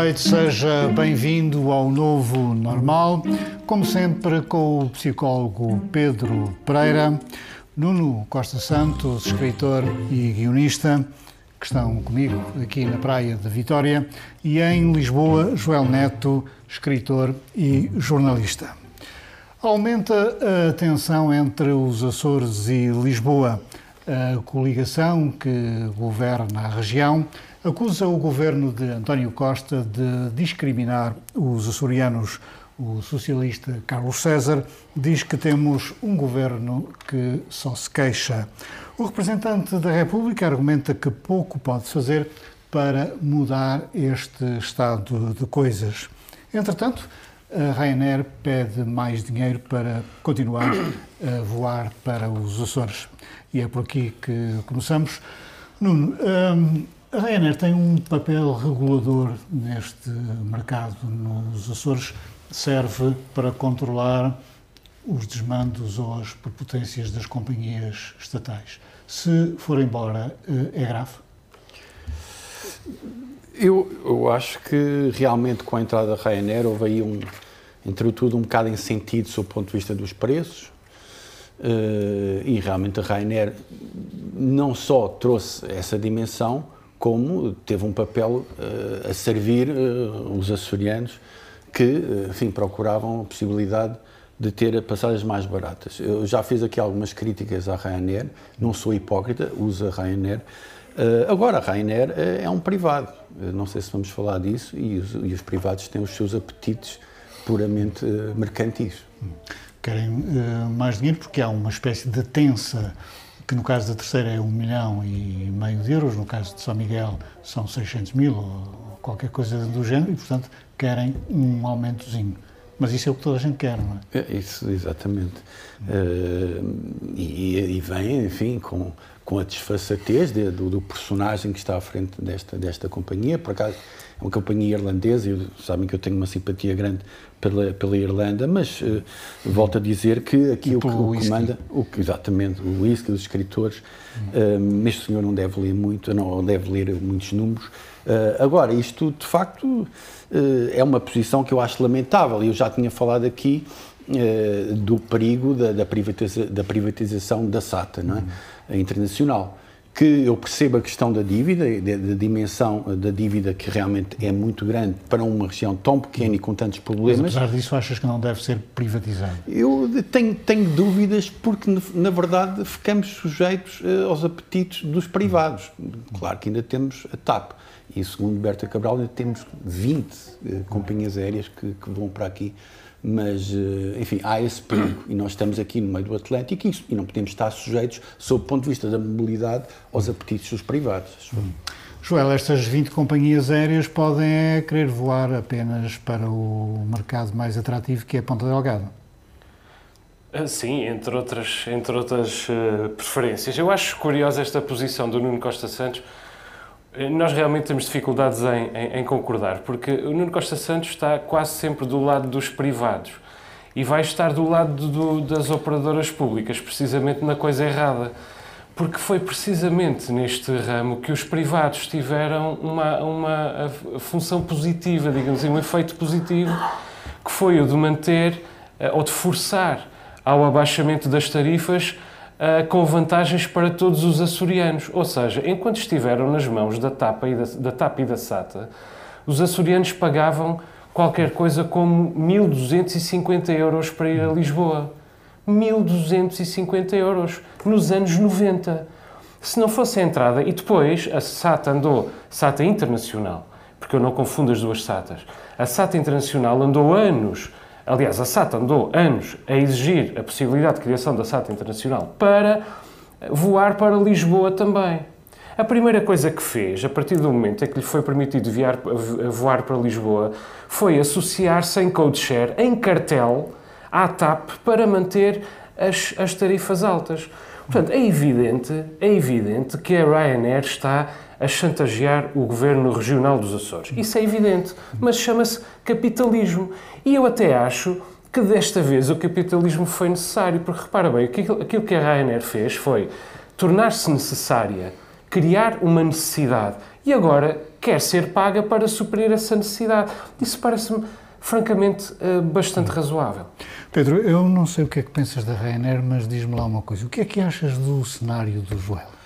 Noite, seja bem-vindo ao novo normal. Como sempre, com o psicólogo Pedro Pereira, Nuno Costa Santos, escritor e guionista, que estão comigo aqui na Praia de Vitória, e em Lisboa, Joel Neto, escritor e jornalista. Aumenta a tensão entre os Açores e Lisboa. A coligação que governa a região acusa o governo de António Costa de discriminar os açorianos. O socialista Carlos César diz que temos um governo que só se queixa. O representante da República argumenta que pouco pode fazer para mudar este estado de coisas. Entretanto, a Ryanair pede mais dinheiro para continuar a voar para os Açores. E é por aqui que começamos. Nuno, hum, a Ryanair tem um papel regulador neste mercado nos Açores, serve para controlar os desmandos ou as prepotências das companhias estatais. Se for embora, eh, é grave? Eu, eu acho que realmente com a entrada da Ryanair houve aí um, entre tudo, um bocado em sentido sob o ponto de vista dos preços. Uh, e realmente a Ryanair não só trouxe essa dimensão, como teve um papel uh, a servir uh, os açorianos que, uh, enfim, procuravam a possibilidade de ter passagens mais baratas. Eu já fiz aqui algumas críticas à Ryanair, não sou hipócrita, uso a Ryanair. agora, a Ryanair é um privado, não sei se vamos falar disso, e os, e os privados têm os seus apetites puramente mercantis. Querem mais dinheiro porque há uma espécie de tensa que no caso da terceira é um milhão e meio de euros, no caso de São Miguel são 600 mil ou qualquer coisa do género, e portanto querem um aumentozinho. Mas isso é o que toda a gente quer, não é? é isso, exatamente. Uh, e, e, vem, enfim, com, com a desfaçatez de, do, do, personagem que está à frente desta, desta companhia. Por acaso, uma companhia irlandesa, e sabem que eu tenho uma simpatia grande pela, pela Irlanda, mas uh, volto a dizer que aqui o que, o comanda, o que, exatamente, o whisky dos escritores, hum. uh, este senhor não deve ler muito, não deve ler muitos números. Uh, agora, isto de facto uh, é uma posição que eu acho lamentável, e eu já tinha falado aqui do perigo da, da, privatiza, da, privatização da SATA, não é? Uhum. internacional que eu percebo a questão da dívida, da, dimensão da dívida que realmente é muito grande para uma região tão pequena e com tantos problemas. Mas apesar disso, achas que não deve ser privatizado? Eu tenho, tenho dúvidas porque, na verdade, ficamos sujeitos eh, aos apetites dos privados. Claro que ainda temos a TAP. E, segundo Berta Cabral, ainda temos 20 eh, companhias aéreas que, que vão para aqui mas, eh, enfim, há esse perigo e nós estamos aqui no meio do Atlântico e, e não podemos estar sujeitos, sob o ponto de vista da mobilidade, aos apetites dos privados. Hum. Joel, estas 20 companhias aéreas podem é, querer voar apenas para o mercado mais atrativo que é a Ponta Delgada. Ah, sim, entre outras, entre outras uh, preferências. Eu acho curiosa esta posição do Nuno Costa Santos, eh, nós realmente temos dificuldades em, em, em, concordar, porque o Nuno Costa Santos está quase sempre do lado dos privados e vai estar do lado do, das operadoras públicas, precisamente na coisa errada. Porque foi precisamente neste ramo que os privados tiveram uma, uma função positiva, digamos assim, um efeito positivo, que foi o de manter eh, ou de forçar ao abaixamento das tarifas uh, com vantagens para todos os açorianos. Ou seja, enquanto estiveram nas mãos da TAP e da, da, TAP e da SATA, os açorianos pagavam qualquer coisa como 1.250 euros para ir a Lisboa. 1.250 euros nos anos 90. Se não fosse a entrada, e depois a SATA andou, SATA Internacional, porque eu não confundo as duas SATAs, a SATA Internacional andou anos Aliás, a SATA andou anos a exigir a possibilidade de criação da SATA Internacional para voar para Lisboa também. A primeira coisa que fez, a partir do momento em que lhe foi permitido viar, voar para Lisboa, foi associar-se em code share, em cartel, à TAP para manter as, as tarifas altas. Portanto, é evidente, é evidente que a Ryanair está a chantagear o governo regional dos Açores. Isso é evidente, mas chama-se capitalismo. E eu até acho que desta vez o capitalismo foi necessário, porque repara bem, aquilo que a Ryanair fez foi tornar-se necessária, criar uma necessidade e agora quer ser paga para suprir essa necessidade. Isso parece-me francamente eh, bastante razoável. Pedro, eu não sei o que é que pensas da Ryanair, mas diz-me lá uma coisa. O que é que achas do cenário do Joel?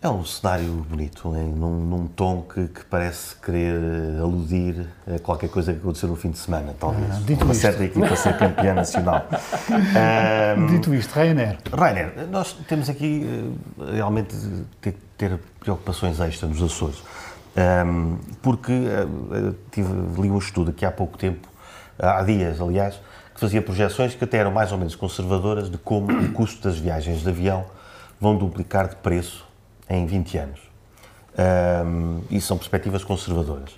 É um cenário bonito, hein? Num, num, tom que, que, parece querer eh, aludir a qualquer coisa que aconteceu no fim de semana, talvez. Ah, dito Uma isto. certa equipa ser campeã nacional. um, dito isto, Ryanair. Ryanair, nós temos aqui eh, realmente ter, ter preocupações extras nos Açores. Um, porque uh, tive, li um estudo aqui há pouco tempo, há dias, aliás, que fazia projeções que até eram mais ou menos conservadoras de como o custo das viagens de avião vão duplicar de preço em 20 anos. Um, e são perspectivas conservadoras.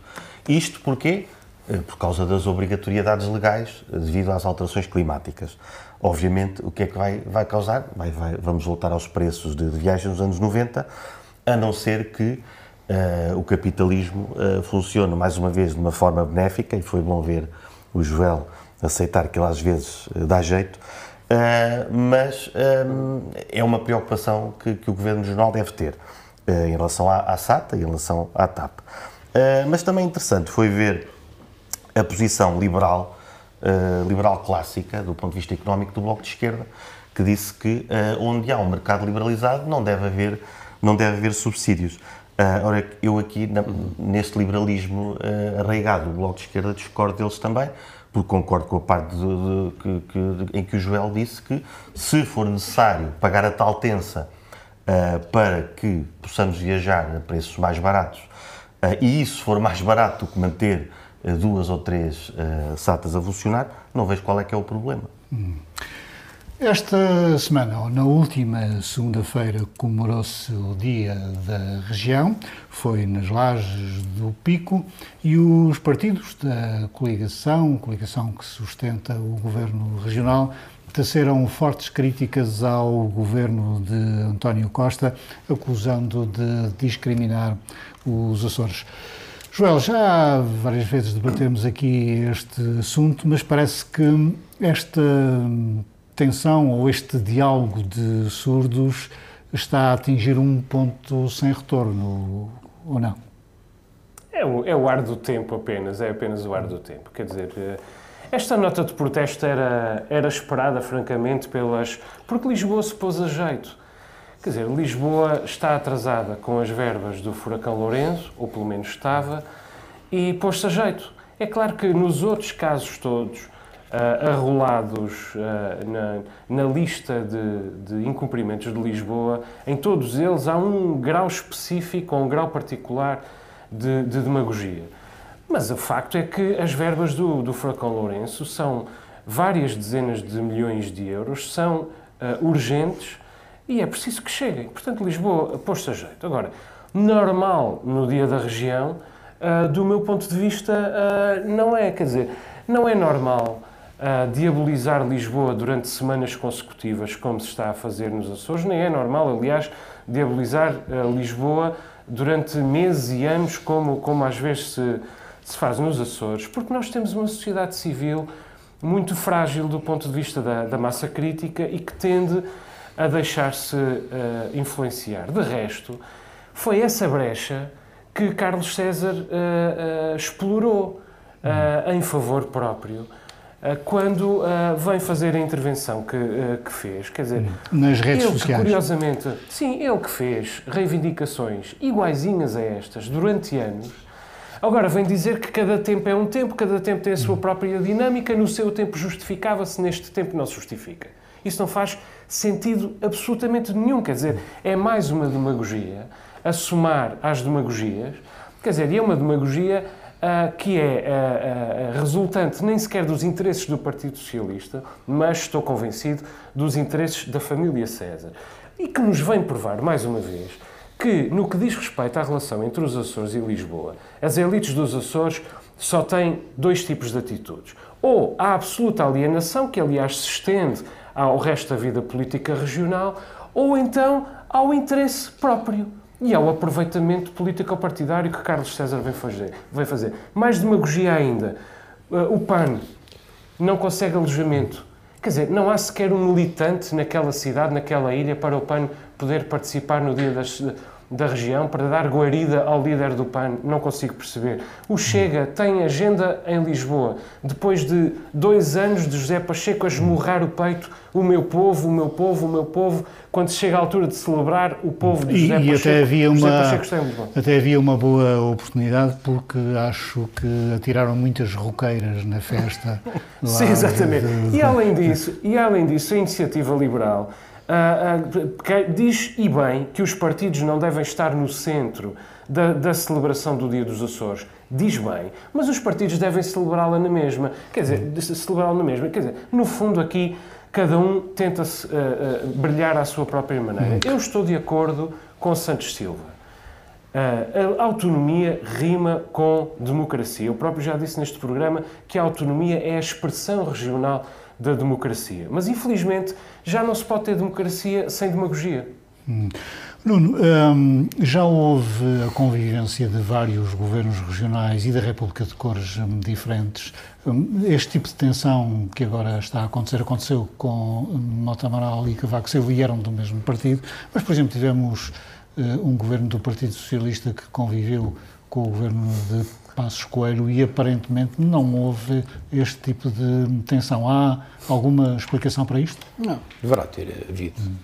Isto porquê? Eh, por causa das obrigatoriedades legais devido às alterações climáticas. Obviamente, o que é que vai, vai causar? Vai, vai, vamos voltar aos preços de, de viagem nos anos 90, a não ser que uh, o capitalismo uh, funcione mais uma vez de uma forma benéfica, e foi bom ver o Joel aceitar que ele às vezes uh, dá jeito, uh, mas um, é uma preocupação que, que, o Governo Regional deve ter uh, em relação à, à, SATA e em relação à TAP. mas também interessante foi ver a posição liberal, liberal clássica, do ponto de vista económico, do Bloco de Esquerda, que disse que onde há um mercado liberalizado não deve haver, não deve haver subsídios. Uh, ora, eu aqui, na, neste liberalismo uh, arraigado do Bloco de Esquerda, discordo deles também, porque concordo com a parte de, de, que, que, em que o Joel disse que, se for necessário pagar a tal tensa uh, para que possamos viajar a preços mais baratos, uh, e isso for mais barato do que manter uh, duas ou três SATAs a funcionar, não vejo qual é que é o problema. Hum. Esta semana, ou na última segunda-feira, comemorou-se o Dia da Região, foi nas lajes do Pico, e os partidos da coligação, coligação que sustenta o governo regional, teceram fortes críticas ao governo de António Costa, acusando de discriminar os Açores. Joel, já várias vezes debatemos aqui este assunto, mas parece que esta tensão ou este diálogo de surdos está a atingir um ponto sem retorno, ou não? É o, é o ar do tempo apenas, é apenas o ar do tempo. Quer dizer, eh, esta nota de protesto era, era esperada, francamente, pelas. porque Lisboa se pôs a jeito. Quer dizer, Lisboa está atrasada com as verbas do furacão Lourenço, ou pelo menos estava, e pôs-se a jeito. É claro que nos outros casos todos, uh, arrolados uh, na, na, lista de, de, incumprimentos de Lisboa, em todos eles há um grau específico ou um grau particular de, de demagogia. Mas o facto é que as verbas do, do Lourenço são várias dezenas de milhões de euros, são uh, urgentes e é preciso que cheguem. Portanto, Lisboa pôs-se a jeito. Agora, normal no dia da região, do meu ponto de vista, não é. Quer dizer, não é normal a diabolizar Lisboa durante semanas consecutivas, como se está a fazer nos Açores. Nem é normal, aliás, diabolizar uh, Lisboa durante meses e anos, como, como às vezes se, se faz nos Açores, porque nós temos uma sociedade civil muito frágil do ponto de vista da, da massa crítica e que tende a deixar-se uh, influenciar. De resto, foi essa brecha que Carlos César uh, explorou em favor próprio eh, quando uh, vem fazer a intervenção que, uh, que fez, quer dizer, nas redes ele sociais. Curiosamente, sim, ele que fez reivindicações iguaizinhas a estas durante anos, agora vem dizer que cada tempo é um tempo, cada tempo tem a sua própria dinâmica, no seu tempo justificava-se, neste tempo não se justifica. Isso não faz sentido absolutamente nenhum, quer dizer, é mais uma demagogia, a somar às demagogias, quer dizer, e é uma demagogia Uh, que é uh, uh, resultante nem sequer dos interesses do Partido Socialista, mas estou convencido dos interesses da família César. E que nos vem provar, mais uma vez, que, no que diz respeito à relação entre os Açores e Lisboa, as elites dos Açores só têm dois tipos de atitudes. Ou a absoluta alienação, que aliás se estende ao resto da vida política regional, ou então ao interesse próprio e ao aproveitamento político-partidário que Carlos César vem fazer. Vem fazer. Mais demagogia ainda. Uh, o PAN não consegue alojamento. Quer dizer, não há sequer um militante naquela cidade, naquela ilha, para o PAN poder participar no dia das, da região para dar guarida ao líder do PAN, não consigo perceber. O Chega tem agenda em Lisboa, depois de dois anos de José Pacheco a esmurrar o peito, o meu povo, o meu povo, o meu povo, quando chega a altura de celebrar o povo de José e, Pacheco. E até havia, uma, até havia uma boa oportunidade, porque acho que atiraram muitas roqueiras na festa. Sim, exatamente. De... E além disso, e além disso, a iniciativa liberal uh, diz e bem que os partidos não devem estar no centro da, da celebração do Dia dos Açores. Diz bem, mas os partidos devem celebrá-la na mesma. Quer dizer, celebrá-la na mesma. Quer dizer, no fundo aqui cada um tenta uh, uh, brilhar à sua própria maneira. Eu estou de acordo com Santos Silva. Uh, a autonomia rima com democracia. Eu próprio já disse neste programa que a autonomia é a expressão regional da democracia. Mas, infelizmente, já não se pode ter democracia sem demagogia. Hum. Nuno, hum, já houve a convivência de vários governos regionais e da República de cores hum, diferentes. Hum, este tipo de tensão que agora está a acontecer aconteceu com Mota Amaral e Cavaco Silva e eram do mesmo partido, mas, por exemplo, tivemos uh, um governo do Partido Socialista que conviveu com o governo de Passos Coelho e aparentemente não houve este tipo de tensão. Há alguma explicação para isto? Não, deverá ter havido. Hum.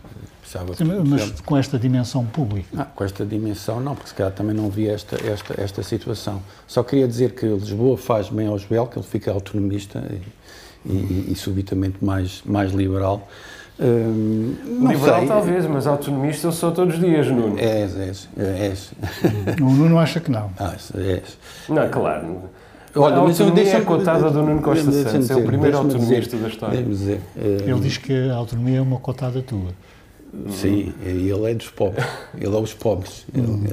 Sim, mas com esta dimensão pública? Não, com esta dimensão não, porque se calhar também não vi esta, esta, esta situação. Só queria dizer que Lisboa faz bem ao Jebel, que ele fica autonomista e, e, e subitamente mais, mais liberal. Hum, Liberal sei. talvez, mas autonomista eu sou todos os dias, Nuno. És, és, és. O Nuno acha que não. Ah, és. Não, claro. Olha, a autonomia é a cotada do Nuno Costa Santos, é o primeiro autonomista da história. Dizer, Ele diz que a autonomia é uma cotada tua. Sim, ele é dos pobres. Ele é os pobres. Hum.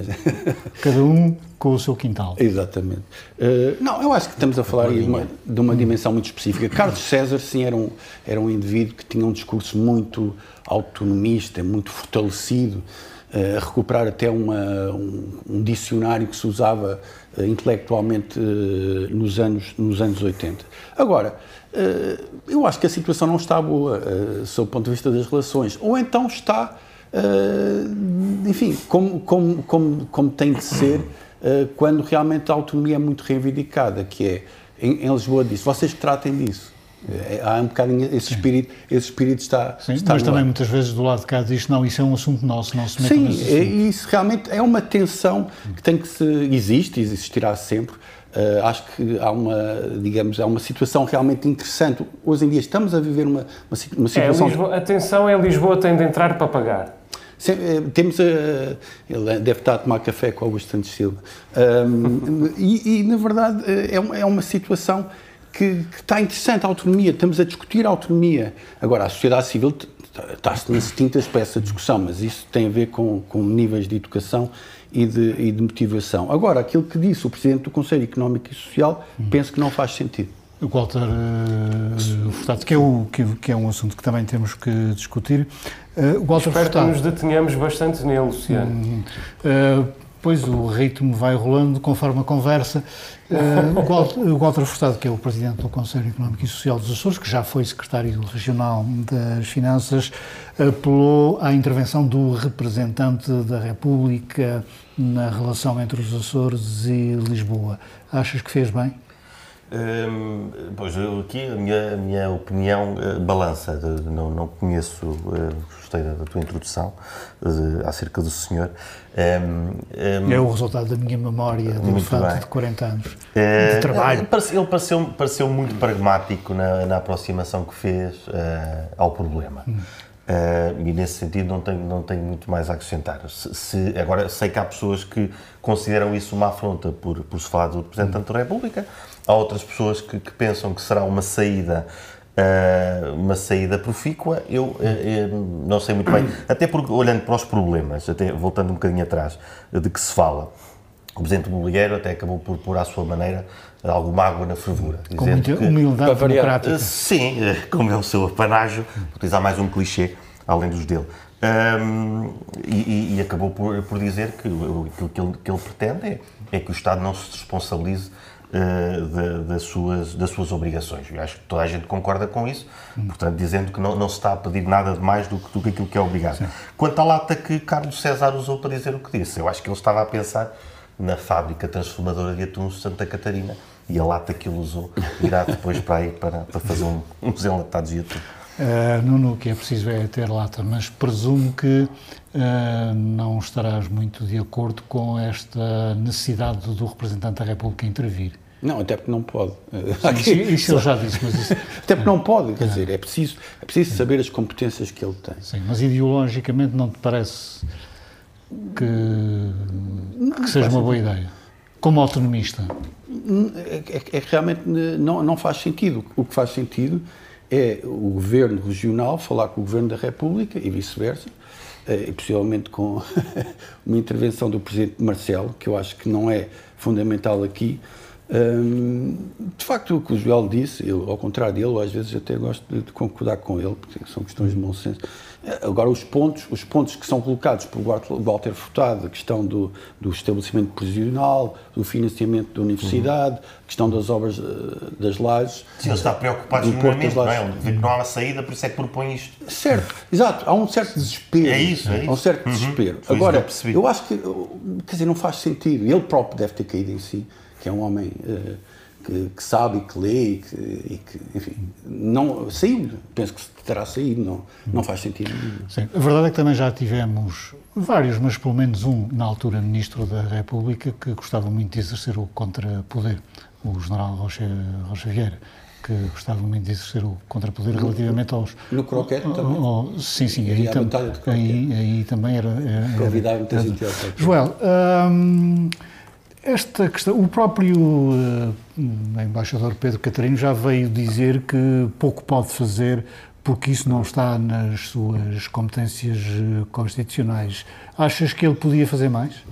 Cada um com o seu quintal. Exatamente. Uh, não, eu acho que estamos a falar de uma, de uma dimensão muito específica. Carlos César, sim, era um, era um indivíduo que tinha um discurso muito autonomista, muito fortalecido, uh, a recuperar até uma, um, um, dicionário que se usava uh, intelectualmente nos, anos, nos anos 80. Agora, eh, eu acho que a situação não está boa, uh, sob o ponto de vista das relações. Ou então está, uh, enfim, como, como, como, como tem de ser quando realmente a autonomia é muito reivindicada, que é, em, em Lisboa disse, vocês que tratem disso. Há um bocadinho esse espírito, esse espírito está. Sim, está mas também ar. muitas vezes do lado de cá diz não, isso é um assunto nosso, não se meta Sim, é, isso realmente é uma tensão que tem que se existe e existirá sempre Uh, acho que há uma, digamos, há uma situação realmente interessante. Hoje em dia estamos a viver uma, uma, uma é, situação... É, Lisboa, atenção, é Lisboa tem de entrar para pagar. Sim, temos a, ele deve estar a tomar café com Augusto Santos Silva. Um, e, e, na verdade, é uma, é uma situação que, que, está interessante, a autonomia. Estamos a discutir a autonomia. Agora, a sociedade civil está-se nas tintas para essa discussão, mas isso tem a ver com, com níveis de educação e de, e de motivação. Agora, aquilo que disse o Presidente do Conselho Económico e Social, hum. penso que não faz sentido. O Walter uh, Furtado, que é, o, que, que, é um assunto que também temos que discutir. Uh, Walter Espero Furtado, que nos detenhamos bastante nele, Luciano. Uh, Pois o ritmo vai rolando conforme a conversa. Uh, o Walter Furtado, que é o presidente do Conselho Económico e Social dos Açores, que já foi secretário regional das Finanças, apelou à intervenção do representante da República na relação entre os Açores e Lisboa. Achas que fez bem? Hum, pois, eu aqui a minha, a minha opinião uh, balança, de, não, não conheço, uh, gostei da, da, tua introdução uh, acerca do senhor. Um, um, é o resultado da minha memória de, fato, de 40 anos de trabalho. Ele pareceu, pareceu muito pragmático na, na aproximação que fez ao problema. Hum. Uh, e nesse sentido não tenho, não tenho muito mais a acrescentar. Se, se, agora, sei que há pessoas que consideram isso uma afronta por, por se falar do Representante da República, há outras pessoas que, que pensam que será uma saída uh, uma saída profícua, eu uh, não sei muito bem, até porque olhando para os problemas, até voltando um bocadinho atrás, de que se fala, o Presidente Mobiliário até acabou por pôr à sua maneira alguma água na fervura. Com muita humildade democrática. Sim, como é o seu apanágio, utilizar mais um clichê, além dos dele. Um, e, e, acabou por, por dizer que aquilo que ele, que ele pretende é, é, que o Estado não se responsabilize uh, de, das, suas, das suas obrigações. Eu acho que toda a gente concorda com isso, hum. portanto, dizendo que não, não se está a pedir nada de mais do que, do que aquilo que é obrigado. Sim. Quanto à lata que Carlos César usou para dizer o que disse, eu acho que ele estava a pensar na fábrica transformadora de atuns de Santa Catarina e a lata que ele usou irá depois para aí para, para fazer um, uns enlatados de atum. Uh, Nuno, o que é preciso é ter lata, mas presumo que uh, não estarás muito de acordo com esta necessidade do representante da República intervir. Não, até porque não pode. Sim, isso, isso ele já disse, mas isso... Até porque não pode, quer dizer, é preciso, é preciso saber as competências que ele tem. Sim, mas ideologicamente não te parece que, que seja uma boa ideia? Como autonomista? É, é, é, realmente não, não faz sentido. O que faz sentido é o governo regional falar com o governo da República e vice-versa, eh, e possivelmente com uma intervenção do presidente Marcelo, que eu acho que não é fundamental aqui. De facto, o que o Joel disse, eu, ao contrário dele, às vezes até gosto de concordar com ele, porque são questões de bom senso. Agora, os pontos, os pontos que são colocados por Walter Furtado, a questão do, do estabelecimento prisional, do financiamento da universidade, a questão das obras eh, das lajes. Sim, ele está preocupado genuinamente, não é? Ele não há uma saída, por isso é que propõe isto. Certo, exato. Há um certo desespero. É isso, é isso. Há um certo uhum. desespero. Agora, eu, eu, acho que, quer dizer, não faz sentido. Ele próprio deve ter caído em si, que é um homem... Uh, que, que, sabe e que lê e que, e que, enfim, não, saiu, penso que terá saído, não, não faz sentido. Sim, a verdade é que também já tivemos vários, mas pelo menos um, na altura, Ministro da República, que gostava muito de exercer o contrapoder, o General Rocha, Rocha Vieira, que gostava muito de exercer o contrapoder relativamente aos... No croquete também? Ao, sim, sim, aí, tam, aí, aí, também era... era Convidava muita gente Joel, hum, esta questão, o próprio uh, embaixador Pedro Catarino já veio dizer que pouco pode fazer porque isso não está nas suas competências eh, constitucionais. Achas que ele podia fazer mais?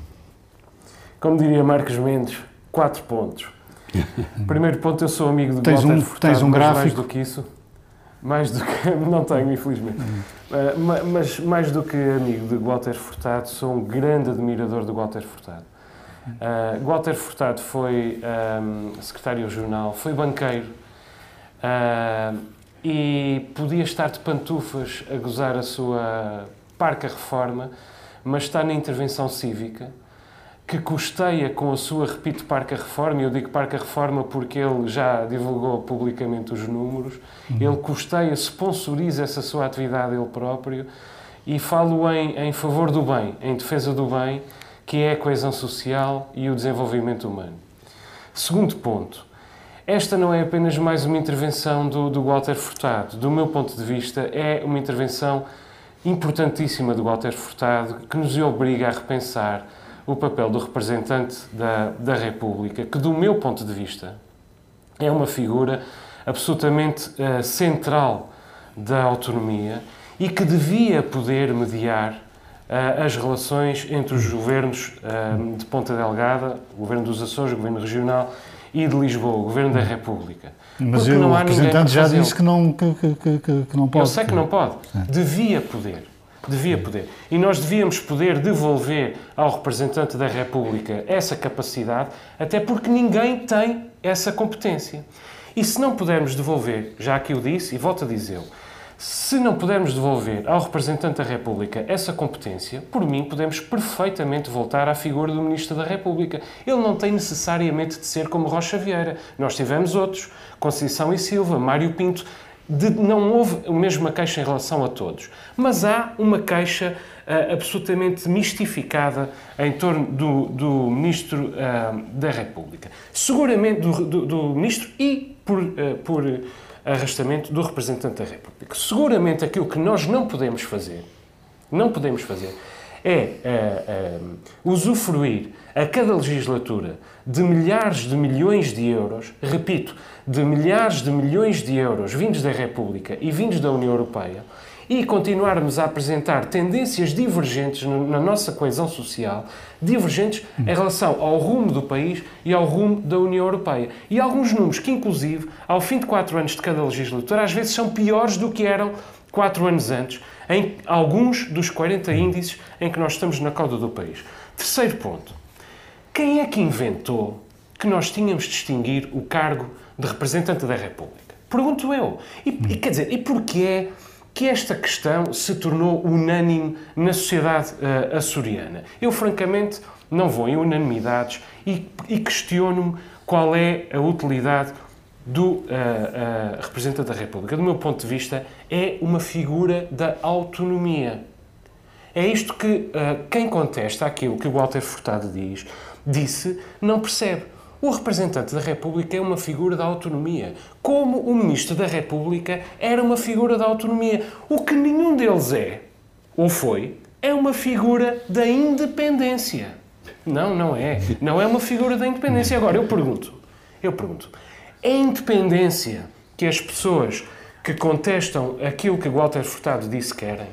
Como diria Marcos Mendes, quatro pontos. Primeiro ponto, eu sou amigo de tens Walter um, Furtado, tens um gráfico? mais do que isso, mais do que... Não tenho, infelizmente. Uh, mas mais do que amigo de Walter Furtado, sou um grande admirador de Walter Furtado. Uh, Walter Furtado foi um, secretário-jornal, foi banqueiro uh, e podia estar de pantufas a gozar a sua parca reforma, mas está na intervenção cívica que custeia com a sua, repito, parca reforma, e eu digo parca reforma porque ele já divulgou publicamente os números, uhum. ele custeia, sponsoriza essa sua atividade ele próprio e falo em, em favor do bem, em defesa do bem, que é a coesão social e o desenvolvimento humano. Segundo ponto, esta não é apenas mais uma intervenção do, do Walter Furtado. Do meu ponto de vista, é uma intervenção importantíssima do Walter Furtado que nos obriga a repensar o papel do representante da, da República, que, do meu ponto de vista, é uma figura absolutamente uh, central da autonomia e que devia poder mediar as relações entre os governos uh, de Ponta Delgada, o governo dos Açores, o governo regional e de Lisboa, o governo da República. Mas eu, o representante já disse que não, que, que, que, que, não pode. Eu sei que não pode. Devia poder. Devia poder. E nós devíamos poder devolver ao representante da República essa capacidade, até porque ninguém tem essa competência. E se não pudermos devolver, já que eu disse, e volto a dizê-lo, se não pudermos devolver ao representante da República essa competência, por mim podemos perfeitamente voltar à figura do Ministro da República. Ele não tem necessariamente de ser como Rocha Vieira. Nós tivemos outros, Conceição e Silva, Mário Pinto. De, não houve a mesma queixa em relação a todos. Mas há uma queixa uh, absolutamente mistificada em torno do, do Ministro uh, da República. Seguramente do, do, do Ministro e por, uh, por arrastamento do representante da República. Seguramente aquilo que nós não podemos fazer, não podemos fazer, é usufruir a cada legislatura de milhares de milhões de euros, repito, de milhares de milhões de euros vindos da República e vindos da União Europeia, e continuarmos a apresentar tendências divergentes na nossa coesão social, divergentes em relação ao rumo do país e ao rumo da União Europeia. E alguns números que, inclusive, ao fim de quatro anos de cada legislatura, às vezes são piores do que eram quatro anos antes, em alguns dos 40 índices em que nós estamos na cauda do país. Terceiro ponto. Quem é que inventou que nós tínhamos de distinguir o cargo de representante da República? Pergunto eu. E, e quer dizer, e porquê que esta questão se tornou unânime na sociedade uh, açoriana? Eu, francamente, não vou em unanimidades e, e questiono-me qual é a utilidade do uh, uh, representante da República. Do meu ponto de vista, é uma figura da autonomia. É isto que quem contesta aquilo que o Walter Furtado diz, disse, não percebe. O representante da República é uma figura da autonomia, como o ministro da República era uma figura da autonomia. O que nenhum deles é, ou foi, é uma figura da independência. Não, não é. Não é uma figura da independência. Agora, eu pergunto, eu pergunto, é independência que as pessoas que contestam aquilo que Walter Furtado disse querem?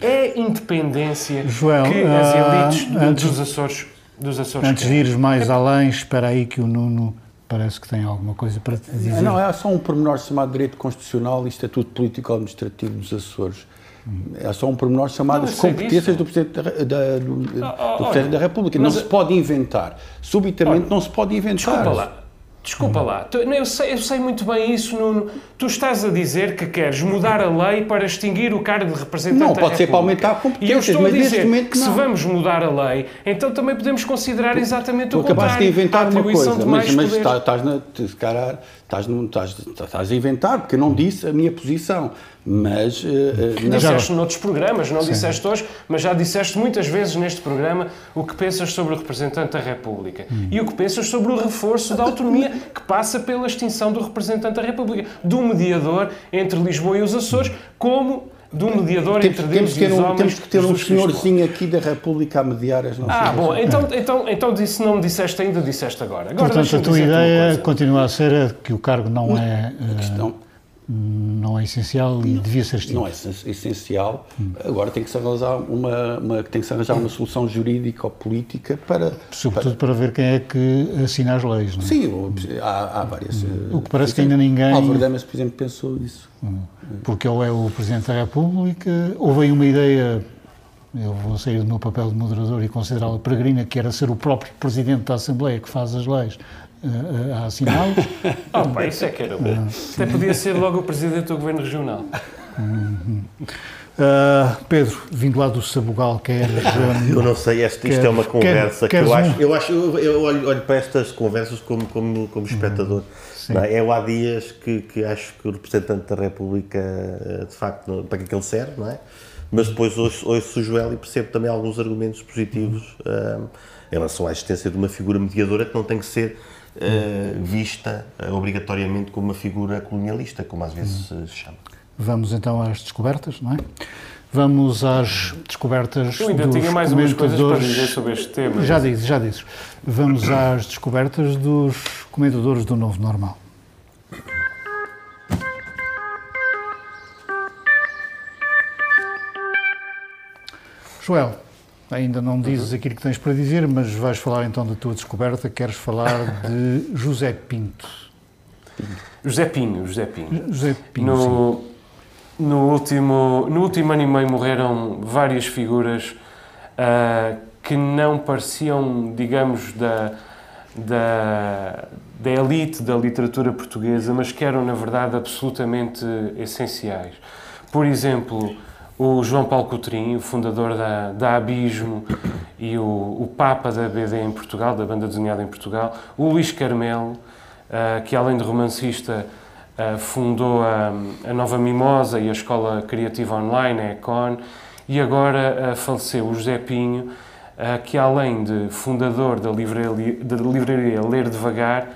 É independência Joel, que as ah, elites antes- dos Açores, dos Açores Antes de querem? ires mais além, espera aí que o Nuno parece que tem alguma coisa para te dizer. Não, é só um pormenor chamado Direito Constitucional e Estatuto Político Administrativo dos Açores. É só um pormenor chamado Não, as competências do Presidente da, da- do, do oh, Presidente olha, da República. Não se pode inventar. Subitamente não se pode inventar. Desculpa lá. Desculpa lá. Tu- não, Eu sei, eu sei muito bem isso, Nuno. Tu estás a dizer que queres mudar a lei para extinguir o cargo de representante Não, da pode ser para aumentar competências, E eu estou a mas neste dizer momento que se vamos mudar a lei, então também podemos considerar exatamente Tu o contrário. acabaste de inventar a uma coisa, mas, mas tá- estás, na, calhar, estás, estás, estás a inventar, porque eu não disse a minha posição. Mas. eh, na- Disseste noutros programas, não disseste hoje, mas já disseste muitas vezes neste programa o que pensas sobre o representante da República e o que pensas sobre o reforço da autonomia que passa pela extinção do representante da República, do mediador entre Lisboa e os Açores, como do mediador temos, entre temos Deus ter e os um, homens. temos que ter um senhorzinho aqui da República a mediar as nossas Ah, bom, então, então, então disse, não me disseste ainda, disseste agora. Agora Portanto, a tua ideia continua a ser a que o cargo não é, eh, questão não é essencial e devia ser extinto. não é essen- essencial. Agora tem que se arranjar uma, uma- tem que se arranjar uma solução jurídica ou política para. Sobretudo para ver quem é que assina as leis. Não é? Sim, há, há várias. O que parece que ainda ninguém- Álvaro Damas, por exemplo, pensou isso. Porque ele é o Presidente da República. Houve aí uma ideia, eu vou sair do meu papel de moderador e considerá-la peregrina, que era ser o próprio Presidente da Assembleia que faz as leis a assiná-las. Oh, pá, isso é que era bom. Até podia ser logo o Presidente do Governo Regional. Ah, Pedro, vindo lá do Sabugal, queres. ah, Eu não sei, este, isto Quer- é uma conversa quer- que eu acho, um? eu, acho eu, eu olho, olho para estas conversas como, como, como espectador. Sim. não é? Eu há dias que, que acho que o representante da República, eh, de facto, para que é que ele serve, não é? Mas depois ouço, ouço o Joel e percebo também alguns argumentos positivos eh, em relação à existência de uma figura mediadora que não tem que ser eh, vista eh, obrigatoriamente como uma figura colonialista, como às vezes se chama. Vamos então às descobertas, não é? Vamos às descobertas Eu ainda dos tinha mais umas coisas para dizer sobre este tema. Já disse, já disse. Vamos às descobertas dos comentadores do Novo Normal. Joel, ainda não dizes aquilo que tens para dizer, mas vais falar então da tua descoberta. Queres falar de José Pinto. José Pinho, José Pinho. José Pinto, sim. No, no, último, no último ano e meio morreram várias figuras ah, que não pareciam, digamos, da, da, da elite da literatura portuguesa, mas que eram, na verdade, absolutamente essenciais. Por exemplo, o João Paulo Coutrinho, fundador da, da Abismo e o, o Papa da BD em Portugal, da banda desenhada em Portugal, o Luís Carmelo, ah, que além de romancista ah, fundou a, a Nova Mimosa e a Escola Criativa Online, a Econ, e agora ah, faleceu o José Pinho, que além de fundador da livraria, da livraria Ler Devagar,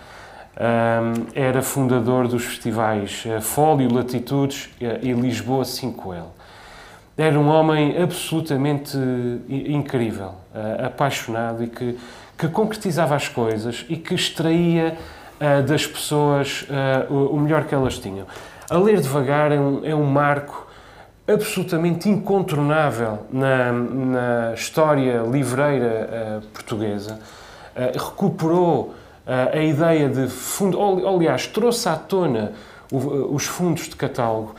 era fundador dos festivais Fólio, Latitudes e Lisboa 5L. Era um homem absolutamente incrível, apaixonado e que, que concretizava as coisas e que extraía das pessoas o melhor que elas tinham. A Ler Devagar é um, é um marco absolutamente incontornável na, na história livreira portuguesa. recuperou a ideia de fundo, aliás, trouxe à tona os fundos de catálogo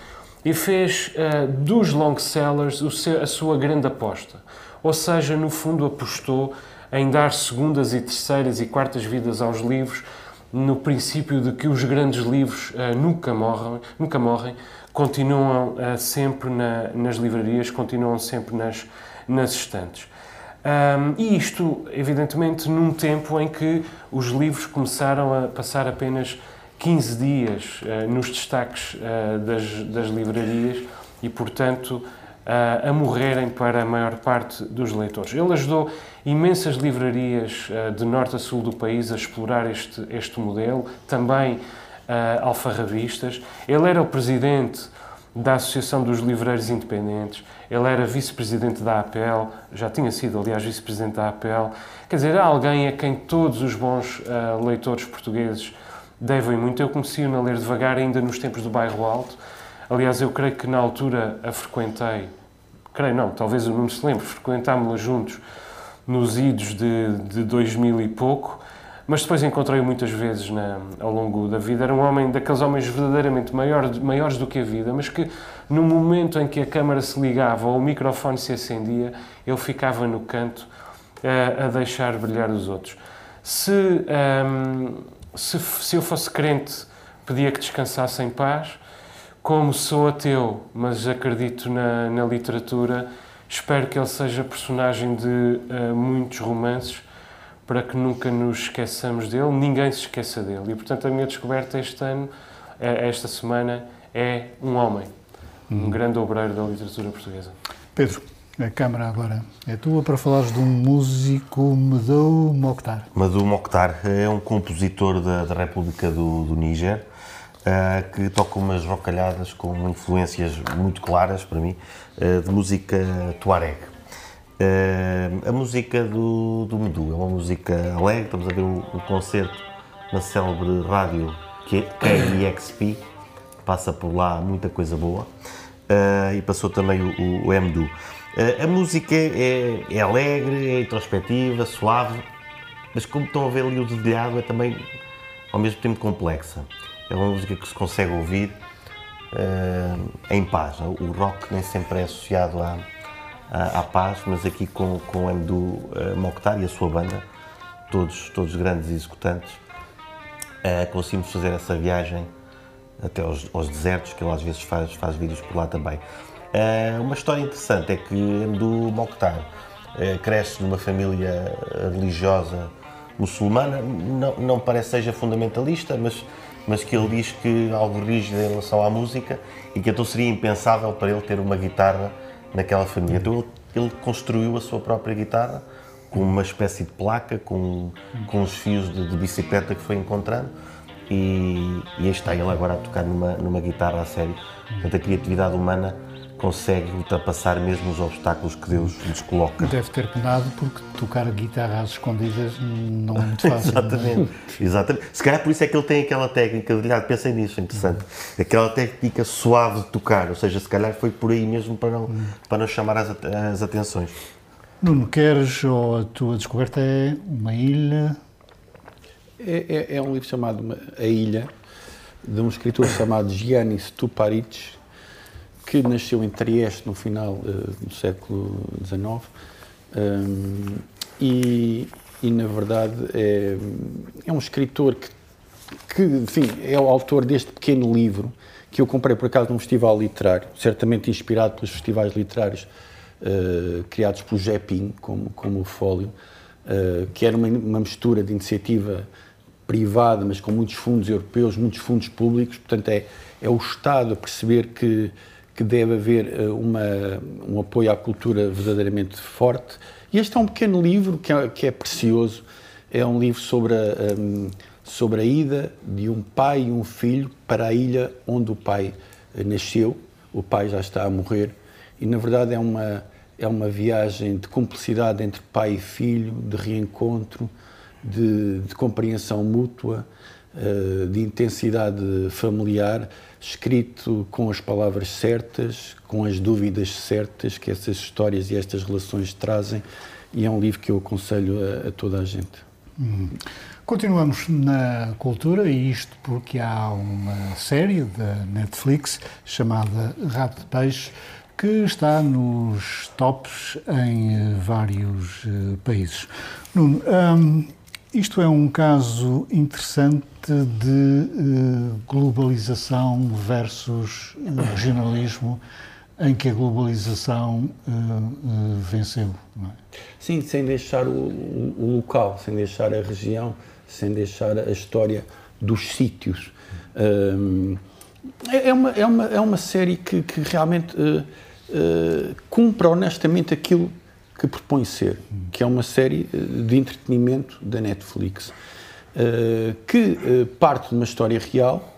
e fez uh, dos long sellers seu, a sua grande aposta. Ou seja, no fundo, apostou em dar segundas e terceiras e quartas vidas aos livros, no princípio de que os grandes livros uh, nunca morrem, nunca morrem, continuam uh, sempre na, nas livrarias, continuam sempre nas, nas estantes. Um, e isto, evidentemente, num tempo em que os livros começaram a passar apenas 15 dias uh, nos destaques uh, das, das, livrarias e, portanto, uh, a morrerem para a maior parte dos leitores. Ele ajudou imensas livrarias de norte a sul do país a explorar este, este modelo, também alfarrabistas. Ele era o presidente da Associação dos Livreiros Independentes, ele era vice-presidente da APL, já tinha sido, aliás, vice-presidente da APL. Quer dizer, é alguém a quem todos os bons leitores portugueses devem muito. Eu conheci-o na Ler Devagar ainda nos tempos do Bairro Alto. Aliás, eu creio que na altura a frequentei, creio não, talvez o Nuno se lembre, frequentámos-la juntos nos idos de, de 2000 e pouco mas depois encontrei-o muitas vezes na, ao longo da vida. Era um homem daqueles homens verdadeiramente maior, maiores do que a vida, mas que no momento em que a câmara se ligava ou o microfone se acendia, ele ficava no canto a, a deixar brilhar os outros. Se, um, se, se eu fosse crente, pedia que descansasse em paz. Como sou ateu, mas acredito na, na literatura, espero que ele seja personagem de uh, muitos romances para que nunca nos esqueçamos dele, ninguém se esqueça dele. E, portanto, a minha descoberta este ano, é, esta semana, é um homem, um uhum. grande obreiro da literatura portuguesa. Pedro, a Câmara agora é tua para falares de um músico, Medou Mokhtar. Medou Mokhtar é um compositor da, da República do, do Níger, uh, que toca umas rocalhadas com influências muito claras, para mim, uh, de música tuareg. Uh, a música do, do Medu é uma música alegre, estamos a ver o, o concerto na célebre rádio KEXP, passa por lá muita coisa boa, e passou também o, o, o Medu. Uh, a música é, é, alegre, é introspectiva, suave, mas como estão a ver ali o dedilhado, é também ao mesmo tempo complexa. É uma música que se consegue ouvir em paz. O rock nem sempre é associado a à, à paz, mas aqui com, com o Mdu uh, Mokhtar e a sua banda, todos, todos grandes executantes, uh, conseguimos fazer essa viagem até aos, aos, desertos, que ele às vezes faz, faz vídeos por lá também. Uh, uma história interessante é que Mdu Mokhtar uh, cresce numa família religiosa muçulmana, não, não parece seja fundamentalista, mas, mas que ele diz que algo rígido em relação à música e que então seria impensável para ele ter uma guitarra naquela família. Então ele, ele construiu a sua própria guitarra com uma espécie de placa, com, com os fios de, de bicicleta que foi encontrando e, e está ele agora a tocar numa, numa guitarra a sério. Portanto, a criatividade humana consegue ultrapassar mesmo os obstáculos que Deus lhes coloca. Deve ter penado porque tocar guitarra às escondidas não é muito fácil. É? Exatamente. É? Exatamente. Se calhar por isso é que ele tem aquela técnica de olhar, pensem nisso, é interessante. Aquela técnica suave de tocar, ou seja, se calhar foi por aí mesmo para não, para não chamar as, as atenções. Nuno, queres ou a tua descoberta é uma ilha? É, é, é um livro chamado A Ilha, de um escritor chamado Giannis Tuparic, que nasceu em Trieste no final uh, do século XIX um, e, e, na verdade, é, é um escritor que, que, enfim, é o autor deste pequeno livro que eu comprei por acaso num festival literário, certamente inspirado pelos festivais literários uh, criados pelo Jepin, como, como o Fólio, uh, que era uma, uma mistura de iniciativa privada, mas com muitos fundos europeus, muitos fundos públicos, portanto é, é o Estado a perceber que que deve haver eh, uma, um apoio à cultura verdadeiramente forte. E este é um pequeno livro que é, que é precioso. É um livro sobre a, um, sobre a ida de um pai e um filho para a ilha onde o pai eh, nasceu. O pai já está a morrer e na verdade é uma, é uma viagem de cumplicidade entre pai e filho, de reencontro, de, de compreensão mútua, uh, de intensidade familiar, escrito com as palavras certas, com as dúvidas certas que essas histórias e estas relações trazem, e é um livro que eu aconselho a, a toda a gente. Hum. Continuamos na cultura e isto porque há uma série da Netflix chamada Rato de Peixe que está nos tops em eh, vários uh, países. Nuno, um, isto é um caso interessante de uh, globalização versus regionalismo em que a globalização uh, venceu. É? Sim, sem deixar o, local, sem deixar a região, sem deixar a história dos sítios. Um, é, é, uma, é, uma, é uma série que, que realmente cumpre honestamente aquilo que propõe ser, que é uma série de entretenimento da Netflix, uh, que parte de uma história real,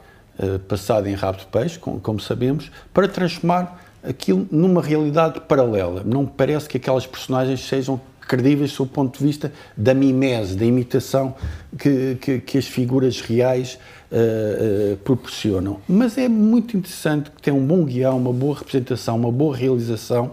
passada em Rabo de Peixe, como, sabemos, para transformar aquilo numa realidade paralela. Não me parece que aquelas personagens sejam credíveis sob o ponto de vista da mimese, da imitação que, que, que as figuras reais uh, uh, proporcionam. Mas é muito interessante que tem um bom guião, uma boa representação, uma boa realização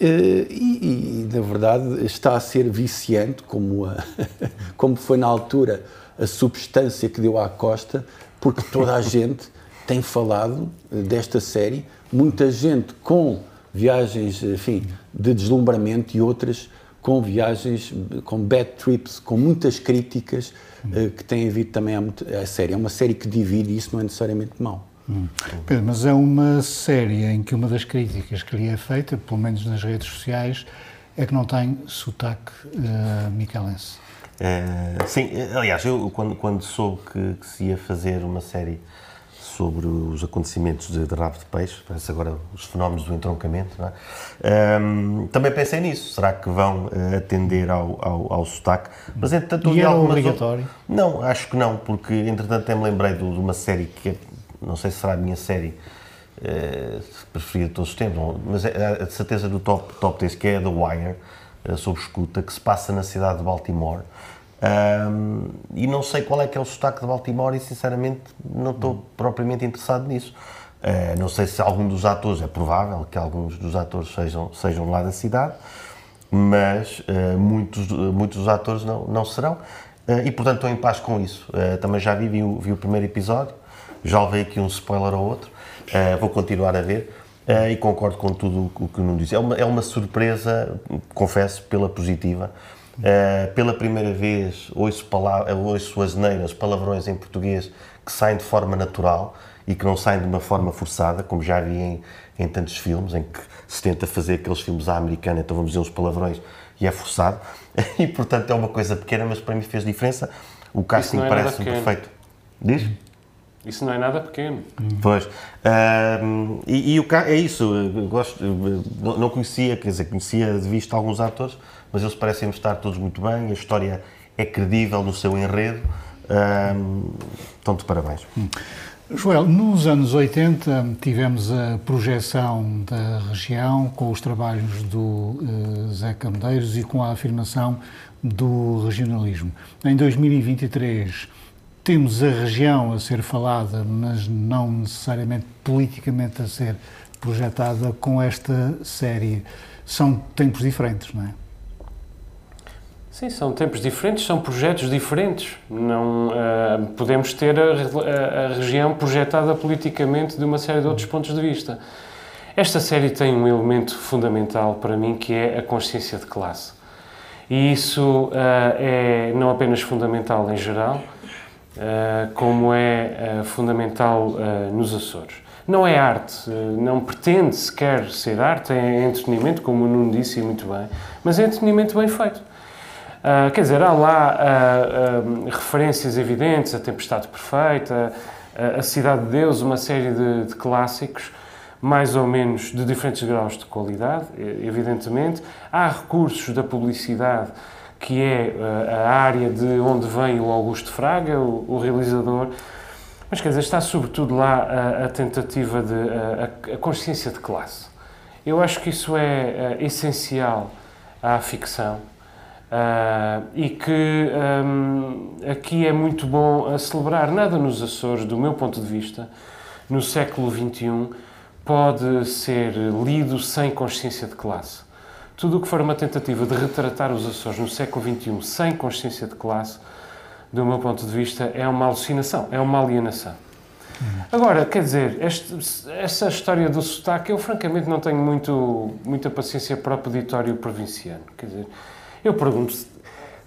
e, e, na verdade, está a ser viciante, como, a, como foi na altura a substância que deu à Costa, porque toda a gente tem falado desta série, muita gente com viagens, enfim, de deslumbramento e outras com viagens, com bad trips, com muitas críticas uh, que têm havido também à, à série. É uma série que divide e isso não é necessariamente mau. Hum. Pedro, mas é uma série em que uma das críticas que lhe é feita, pelo menos nas redes sociais, é que não tem sotaque uh, micalense. Uh, sim, aliás, eu quando, quando soube que, que se ia fazer uma série sobre os acontecimentos de, de rabo de peixe, parece agora os fenómenos do entroncamento, é? um, também pensei nisso. Será que vão uh, atender ao, ao, ao sotaque? Mas, entretanto, e era obrigatório? Não, acho que não, porque entretanto até me lembrei de, de uma série que não sei se será a minha série uh, preferida de todos os tempos, mas é de certeza do top, top desse, que é The Wire, uh, sobre escuta, que se passa na cidade de Baltimore. Um, e não sei qual é que é o sotaque de Baltimore e sinceramente não estou propriamente interessado nisso. Uh, não sei se algum dos atores, é provável que alguns dos atores sejam, sejam lá da cidade, mas uh, muitos, muitos dos atores não, não serão. Uh, e portanto estou em paz com isso. também já vi, vi vi, o primeiro episódio, já levei aqui um spoiler ou outro, vou continuar a ver. e concordo com tudo o que o Nuno disse. É uma, é uma surpresa, confesso, pela positiva, Uh, pela primeira vez ouço, palavras, ouço asneiras, palavrões em português que saem de forma natural e que não saem de uma forma forçada, como já vi em, em tantos filmes, em que se tenta fazer aqueles filmes à americana, então vamos dizer os palavrões e é forçado. E portanto é uma coisa pequena, mas para mim fez diferença. O casting parece-me perfeito. Diz? Isso não é nada pequeno. Pois. Uh, e, e, o é isso. Gosto, não conhecia, quer dizer, conhecia de vista alguns atores, mas eles parecem estar todos muito bem, a história é credível no seu enredo. então, de parabéns. Hum. Joel, nos anos 80 tivemos a projeção da região com os trabalhos do uh, Zé Camedeiros e com a afirmação do regionalismo. Em 2023 temos a região a ser falada, mas não necessariamente politicamente a ser projetada com esta série. São tempos diferentes, não é? Sim, são tempos diferentes, são projetos diferentes. Não uh, podemos ter a, a, região projetada politicamente de uma série de outros pontos de vista. Esta série tem um elemento fundamental para mim que é a consciência de classe. E isso uh, é não apenas fundamental em geral, como é fundamental nos Açores. Não é arte, não pretende sequer ser arte, é entretenimento, como o Nuno disse muito bem, mas é entretenimento bem feito. Quer dizer, há lá referências evidentes, a Tempestade Perfeita, a Cidade de Deus, uma série de, de, clássicos, mais ou menos de diferentes graus de qualidade, evidentemente. Há recursos da publicidade, que é a área de onde vem o Augusto Fraga, o, o realizador. Mas quer dizer, está sobretudo lá a, a tentativa de. A, a consciência de classe. Eu acho que isso é uh, essencial à ficção uh, e que aqui é muito bom a celebrar. Nada nos Açores, do meu ponto de vista, no século XXI, pode ser lido sem consciência de classe. Tudo o que for uma tentativa de retratar os Açores no século XXI sem consciência de classe, do meu ponto de vista, é uma alucinação, é uma alienação. Agora, quer dizer, este, essa história do sotaque, eu francamente não tenho muito, muita paciência para o peditório provinciano. Quer dizer, eu pergunto,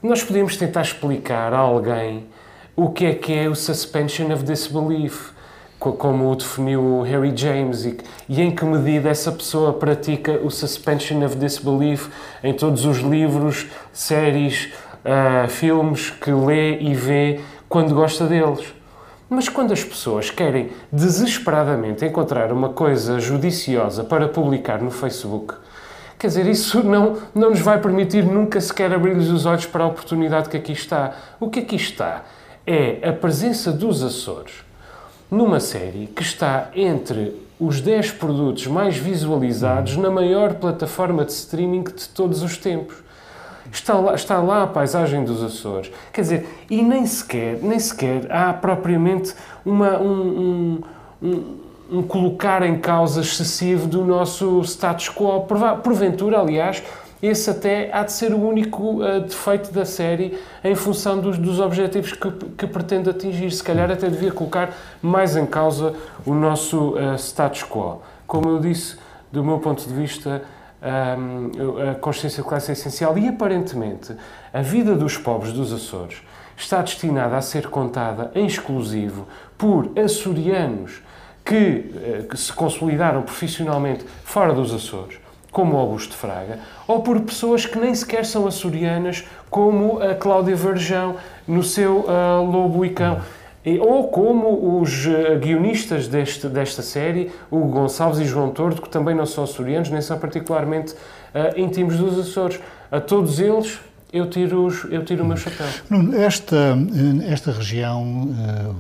nós podemos tentar explicar a alguém o que é que é o suspension of disbelief, como o definiu Harry James, e, e em que medida essa pessoa pratica o suspension of disbelief em todos os livros, séries, uh, filmes que lê e vê quando gosta deles. Mas quando as pessoas querem desesperadamente encontrar uma coisa judiciosa para publicar no Facebook, quer dizer, isso não, não nos vai permitir nunca sequer abrir-lhes os olhos para a oportunidade que aqui está. O que aqui está é a presença dos Açores numa série que está entre os 10 produtos mais visualizados na maior plataforma de streaming de todos os tempos. Está lá, está lá a paisagem dos Açores. Quer dizer, e nem sequer, nem sequer há propriamente uma, um, um, um, um colocar em causa excessivo do nosso status quo. Porventura, aliás, esse até há de ser o único uh, defeito da série em função dos, dos objetivos que, que, pretende atingir. Se calhar até devia colocar mais em causa o nosso uh, status quo. Como eu disse, do meu ponto de vista, a consciência de classe é essencial e, aparentemente, a vida dos pobres dos Açores está destinada a ser contada em exclusivo por açorianos que, eh, que se consolidaram profissionalmente fora dos Açores, como Augusto Fraga, ou por pessoas que nem sequer são açorianas, como a Cláudia Verjão no seu uh, Lobo e Cão ou como os eh, guionistas deste, desta série, o Gonçalves e João Tordo, que também não são açorianos, nem são particularmente uh, íntimos dos Açores. A todos eles eu tiro, eu tiro o meu chapéu. Esta, esta região,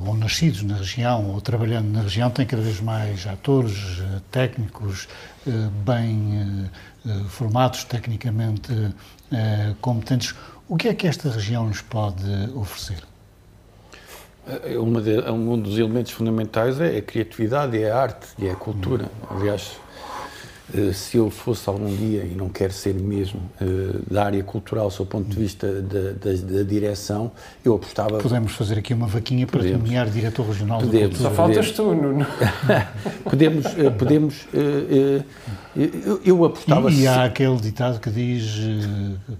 ou nascidos na região, ou trabalhando na região, tem cada vez mais atores, técnicos, bem formados, tecnicamente competentes. O que é que esta região nos pode oferecer? É uma de, é um dos elementos fundamentais é a criatividade, é a arte e é a cultura. Aliás, eh, se eu fosse algum dia, e não quero ser mesmo, eh, da área cultural, do ponto de vista da, da, da, direção, eu apostava... Podemos fazer aqui uma vaquinha para podemos. nomear diretor regional podemos, Só faltas tu, Nuno. podemos, eh, podemos eu, eu apostava... E, e há aquele ditado que diz,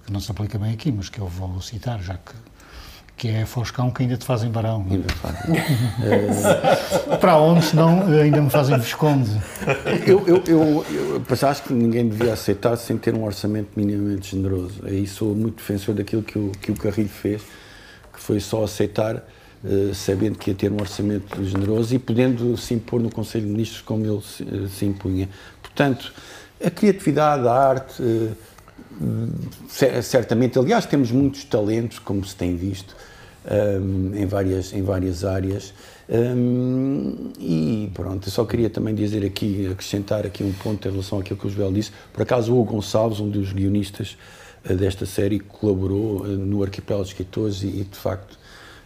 que não se aplica bem aqui, mas que eu vou citar, já que que é Foscão que ainda te fazem barão. Ainda fazem. Para onde, senão ainda me fazem Visconde. Eu, eu, eu, eu acho que ninguém devia aceitar sem ter um orçamento minimamente generoso. Aí sou muito defensor daquilo que o, que o Carrilho fez, que foi só aceitar, uh, sabendo que ia ter um orçamento generoso e podendo se impor no Conselho de Ministros como ele se, uh, se impunha. Portanto, a criatividade, a arte. Certamente, aliás, temos muitos talentos, como se tem visto, um, em, várias, em várias áreas. Um, e pronto, eu só queria também dizer aqui, acrescentar aqui um ponto em relação àquilo que o Joel disse. Por acaso, o Hugo Gonçalves, um dos guionistas uh, desta série, colaborou uh, no Arquipélago de Escritores e, e de facto,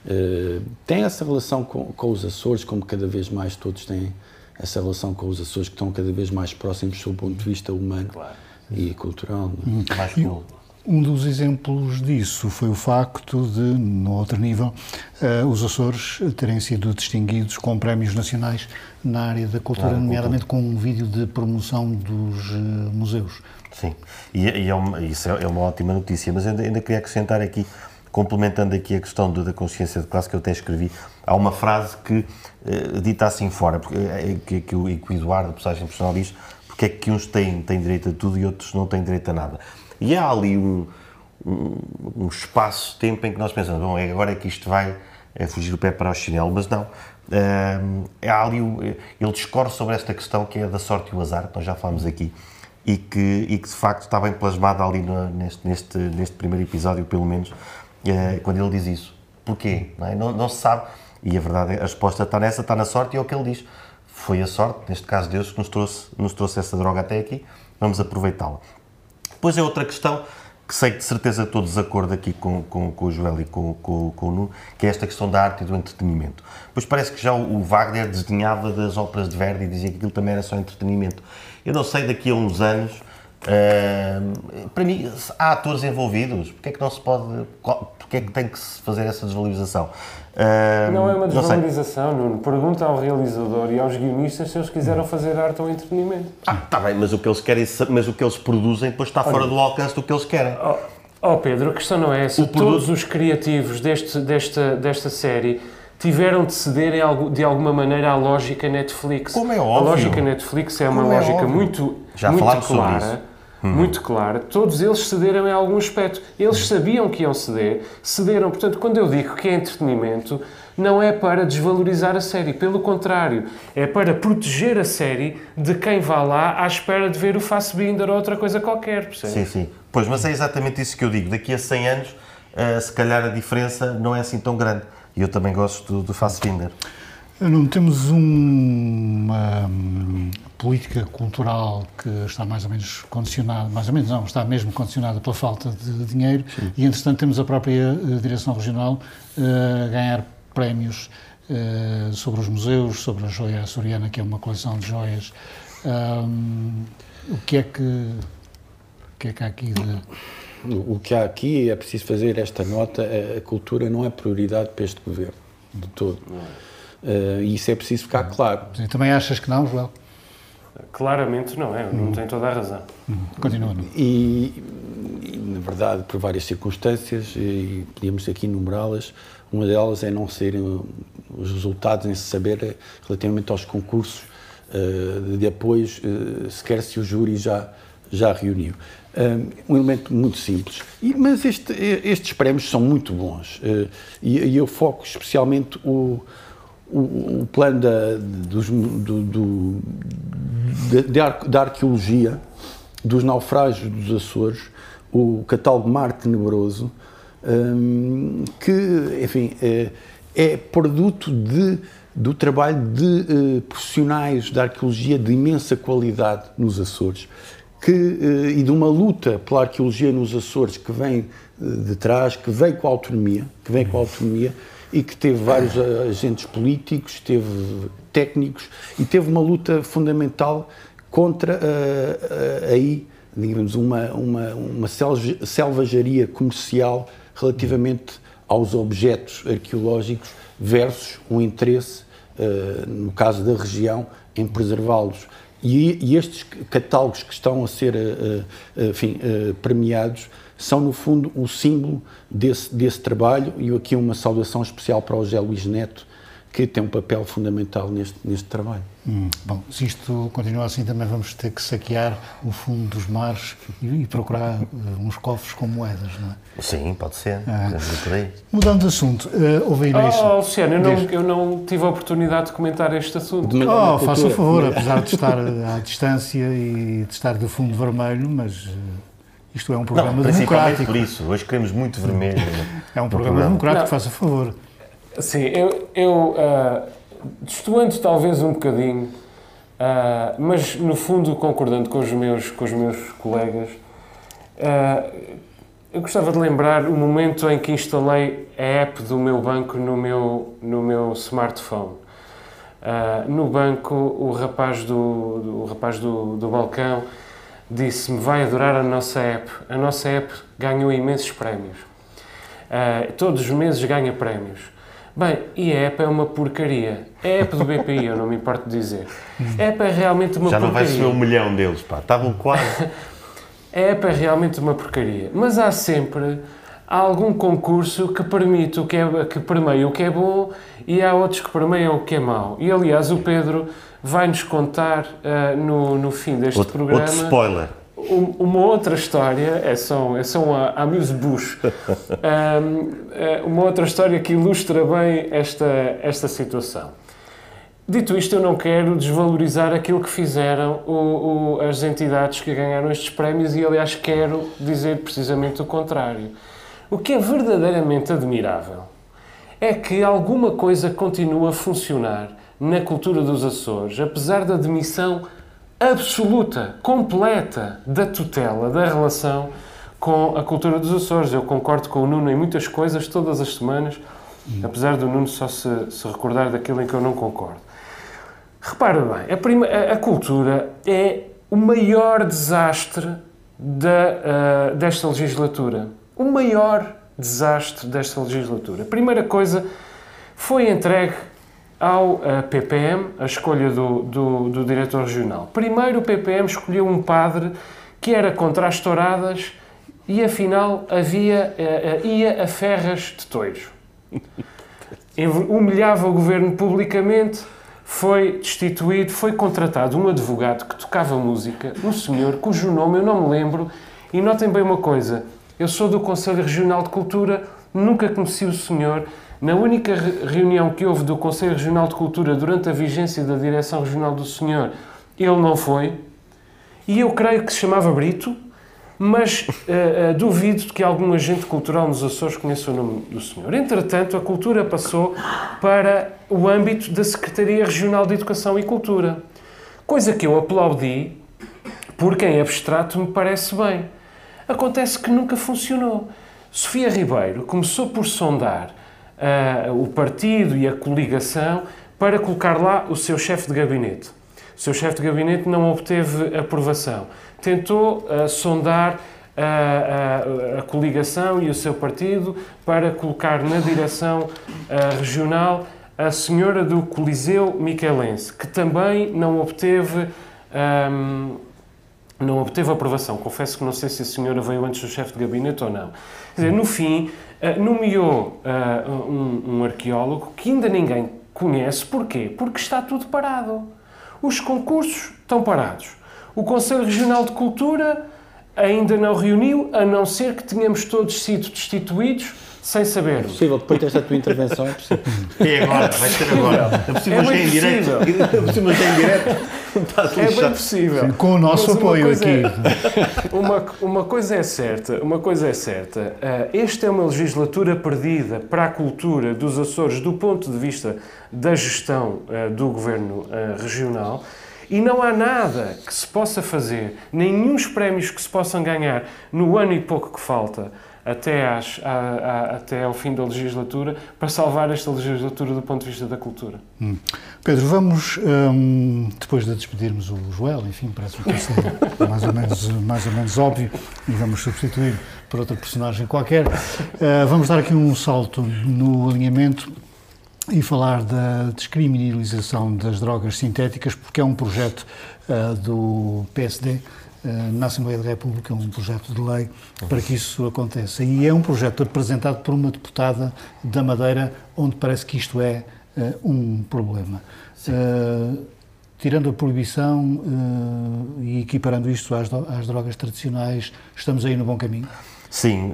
uh, tem essa relação com, com os Açores, como cada vez mais todos têm essa relação com os Açores, que estão cada vez mais próximos do ponto de vista humano claro. E cultural. É? Mais cool. Um dos exemplos disso foi o facto de, no outro nível, uh, os Açores terem sido distinguidos com prémios nacionais na área da cultura, claro, nomeadamente com um vídeo de promoção dos uh, museus. Sim, e, e é uma, isso é, é uma ótima notícia, mas ainda, ainda queria acrescentar aqui, complementando aqui a questão do, da consciência de classe que eu até escrevi, há uma frase que, uh, dita assim fora, porque, que, que, o, que o Eduardo, a personagem personal, diz porque é que uns têm, têm direito a tudo e outros não têm direito a nada. E há ali um, um, um espaço-tempo em que nós pensamos, bom, é agora é que isto vai é fugir o pé para o chinelo, mas não. É, há ali, ele discorre sobre esta questão que é da sorte e o azar, que nós já falámos aqui, e que, e que de facto está bem plasmada ali no, neste, neste, neste primeiro episódio, pelo menos, é, quando ele diz isso. Porquê? Não, é? não, não, se sabe. E a verdade é, a resposta está nessa, está na sorte, e é o que ele diz. Foi a sorte, neste caso Deus, que nos trouxe, nos trouxe essa droga até aqui, vamos aproveitá-la. Depois é outra questão que sei que de certeza estou de desacordo aqui com, com, com o Joel e com, com, com o Nuno, que é esta questão da arte e do entretenimento. Pois parece que já o, o Wagner desdenhava das óperas de Verdi e dizia que aquilo também era só entretenimento. Eu não sei, daqui a uns anos, uh, para mim, há atores envolvidos, porque é que não se pode, porque é que tem que se fazer essa desvalorização? Uh, não é uma desvalorização, Nuno. Pergunta ao realizador e aos guionistas se eles quiseram fazer arte ou entretenimento. Ah, está bem, mas o que eles querem, mas o que eles produzem depois está Olha, fora do alcance do que eles querem. Oh, oh Pedro, a questão não é essa. O Todos produto... os criativos deste, desta, desta série tiveram de ceder de alguma maneira à lógica Netflix. Como é óbvio. A lógica Netflix é uma Como é lógica é muito, Já muito clara uhum. muito clara, todos eles cederam em algum aspecto. Eles sabiam que iam ceder, cederam. Portanto, quando eu digo que é entretenimento, não é para desvalorizar a série, pelo contrário, é para proteger a série de quem vá lá à espera de ver o Fassbinder ou outra coisa qualquer, percebe? Sim, sim. Pois, mas é exatamente isso que eu digo. Daqui a 100 anos, uh, se calhar a diferença não é assim tão grande. E eu também gosto do, do Fassbinder. Não temos uma política cultural que está mais ou menos condicionada, mais ou menos não, está mesmo condicionada pela falta de dinheiro Sim. e, entretanto, temos a própria uh, Direção Regional uh, a ganhar prémios uh, sobre os museus, sobre a joia açoriana, que é uma coleção de joias. Um, o que é que, o que é que há aqui de... O que há aqui é preciso fazer esta nota, a cultura não é prioridade para este governo, de todo. Uh, e isso é preciso ficar claro. E também achas que não, Joel? Claramente não é, não tem toda a razão. Continua. E, e, na verdade, por várias circunstâncias, e podíamos aqui enumerá-las, uma delas é não serem os resultados, em se saber relativamente aos concursos uh, de apoios, uh, sequer se o júri já, já reuniu. Um elemento muito simples. E, mas este, estes prémios são muito bons. Uh, e, e eu foco especialmente o o, o plano da, dos, do, do, da, arqueologia dos naufrágios dos Açores, o catálogo Mar Tenebroso, um, que, enfim, é, é produto de, do trabalho de uh, profissionais da arqueologia de imensa qualidade nos Açores, que, uh, e de uma luta pela arqueologia nos Açores que vem de trás, que vem com a autonomia, que vem com a autonomia, e que teve vários agentes políticos, teve técnicos e teve uma luta fundamental contra uh, uh, aí, digamos, uma, uma, uma selvageria comercial relativamente aos objetos arqueológicos versus um interesse, uh, no caso da região, em preservá-los. E, e, estes catálogos que estão a ser enfim, premiados são, no fundo, o símbolo desse, desse trabalho. E aqui uma saudação especial para o José Luís Neto, que tem um papel fundamental neste, neste trabalho. Hum, bom, se isto continua assim, também vamos ter que saquear o fundo dos mares e, e procurar uh, uns cofres com moedas, não é? Sim, pode ser. Ah. Mudando de assunto, uh, houve oh, isso. Oh, Luciano, eu não, eu não, tive a oportunidade de comentar este assunto. Oh, faça o favor, apesar de estar à distância e de estar do fundo vermelho, mas. Uh, isto é um programa não, democrático. por isso, hoje queremos muito vermelho. é um programa, programa. democrático, faça favor. Sim, eu, eu uh, destoando talvez um bocadinho, uh, mas no fundo concordando com os meus, com os meus colegas, uh, eu gostava de lembrar o momento em que instalei a app do meu banco no meu, no meu smartphone. Uh, no banco, o rapaz do, do, o rapaz do, do balcão disse-me: Vai adorar a nossa app. A nossa app ganhou imensos prémios. Uh, todos os meses ganha prémios. Bem, e a app é uma porcaria. A app do BPI, eu não me importo de dizer. A app é realmente uma Já porcaria. Já não vai ser um milhão deles, pá. Estavam quase. a app é realmente uma porcaria. Mas há sempre algum concurso que permite o que é que permeia o que é bom e há outros que permeiam o que é mau. E aliás, o Pedro vai-nos contar uh, no, no fim deste outro, programa. Outro spoiler. uma outra história, é só, é só a Amuse-Bush, um, é uma outra história que ilustra bem esta, esta situação. Dito isto, eu não quero desvalorizar aquilo que fizeram o, o, as entidades que ganharam estes prémios e, aliás, quero dizer precisamente o contrário. O que é verdadeiramente admirável é que alguma coisa continua a funcionar na cultura dos Açores, apesar da demissão absoluta, completa da tutela, da relação com a cultura dos Açores. Eu concordo com o Nuno em muitas coisas, todas as semanas, apesar do Nuno só se, se recordar daquilo em que eu não concordo. Repara bem, a, prima, a, a cultura é o maior desastre da, uh, desta legislatura. O maior desastre desta legislatura. Primeira coisa, foi entregue ao uh, eh, PPM a escolha do, do, do, diretor regional. Primeiro, o PPM escolheu um padre que era contra as touradas e, afinal, havia, uh, uh, ia a ferras de toiros. Humilhava o governo publicamente, foi destituído, foi contratado um advogado que tocava música, um senhor cujo nome eu não me lembro, e notem bem uma coisa, eu sou do Conselho Regional de Cultura, nunca conheci o senhor, na única reunião que houve do Conselho Regional de Cultura durante a vigência da direção regional do senhor, ele não foi. E eu creio que se chamava Brito, mas uh, uh, duvido de que algum agente cultural nos Açores conheça o nome do senhor. Entretanto, a cultura passou para o âmbito da Secretaria Regional de Educação e Cultura, coisa que eu aplaudi, porque em abstrato me parece bem. Acontece que nunca funcionou. Sofia Ribeiro começou por sondar uh, o partido e a coligação para colocar lá o seu chefe de gabinete. O seu chefe de gabinete não obteve aprovação. Tentou uh, sondar a, a, a, coligação e o seu partido para colocar na direção uh, regional a senhora do Coliseu Michelense, que também não obteve. Um, não obteve aprovação. Confesso que não sei se a senhora veio antes do chefe de gabinete ou não. Quer dizer, no fim, uh, nomeou uh, um, um arqueólogo que ainda ninguém conhece. Porquê? Porque está tudo parado. Os concursos estão parados. O Conselho Regional de Cultura ainda não reuniu, a não ser que tenhamos todos sido destituídos sem saber. É possível, depois desta tua intervenção é possível. É agora, vai ser agora. É possível, é bem em direto. É possível, em direto. É bem possível. Sim, com o nosso apoio aqui. É, uma, uma coisa é certa, uma coisa é certa. Uh, esta é uma legislatura perdida para a cultura dos Açores do ponto de vista da gestão uh, do governo uh, regional. E não há nada que se possa fazer, nenhum prémios que se possam ganhar no ano e pouco que falta até, às, até ao fim da legislatura para salvar esta legislatura do ponto de vista da cultura. Hum. Pedro, vamos, hum, depois de despedirmos o Joel, enfim, parece-me isso é mais ou, menos, mais ou menos óbvio, e vamos substituir por outra personagem qualquer, uh, vamos dar aqui um salto no alinhamento e falar da descriminalização das drogas sintéticas, porque é um projeto uh, do PSD na Assembleia da República um projeto de lei para que isso aconteça. E é um projeto apresentado por uma deputada da Madeira, onde parece que isto é uh, um problema. Uh, tirando a proibição uh, e equiparando isto às, às, drogas tradicionais, estamos aí no bom caminho? Sim,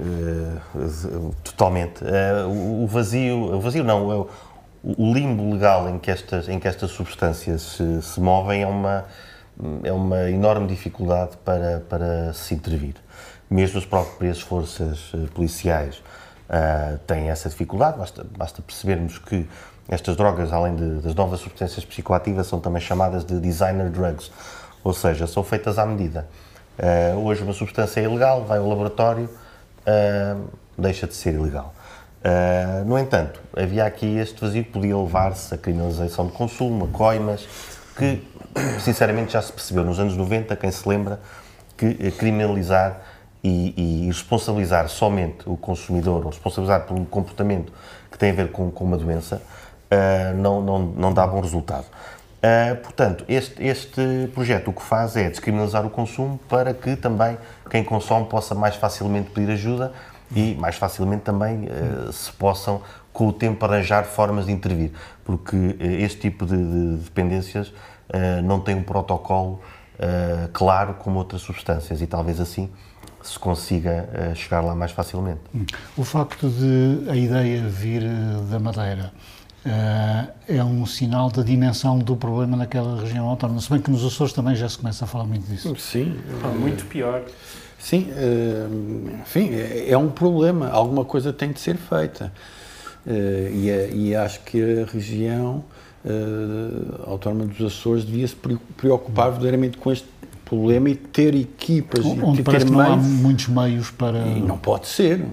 totalmente. o vazio, o vazio não, é o limbo legal em que estas, em que estas substâncias se, se movem é uma é uma enorme dificuldade para, para se intervir. Mesmo as próprias forças eh, policiais uh, têm essa dificuldade, basta, basta percebermos que estas drogas, além de, das novas substâncias psicoativas, são também chamadas de designer drugs, ou seja, são feitas à medida. Uh, hoje uma substância é ilegal, vai ao laboratório, uh, deixa de ser ilegal. Uh, no entanto, havia aqui este vazio que podia levar-se a criminalização de consumo, a coimas, que sinceramente já se percebeu nos anos 90, quem se lembra, que eh, criminalizar e, e responsabilizar somente o consumidor, ou responsabilizar por um comportamento que tem a ver com, com uma doença, uh, não, não, não dá bom resultado. Uh, portanto, este, este projeto o que faz é descriminalizar o consumo para que também quem consome possa mais facilmente pedir ajuda e mais facilmente também uh, se possam, com o tempo, arranjar formas de intervir, porque este tipo de, de dependências uh, não tem um protocolo claro como outras substâncias e talvez assim se consiga chegar lá mais facilmente. O facto de a ideia vir da Madeira é um sinal da dimensão do problema naquela região autónoma, se bem que nos Açores também já se começa a falar muito disso. Sim, muito pior. Sim, eh, enfim, é, é um problema, alguma coisa tem de ser feita. Eh, e, e acho que a região uh, Autónoma dos Açores devia se preocupar verdadeiramente com este problema e ter equipas Onde e ter meios. não há muitos meios para. E não pode ser.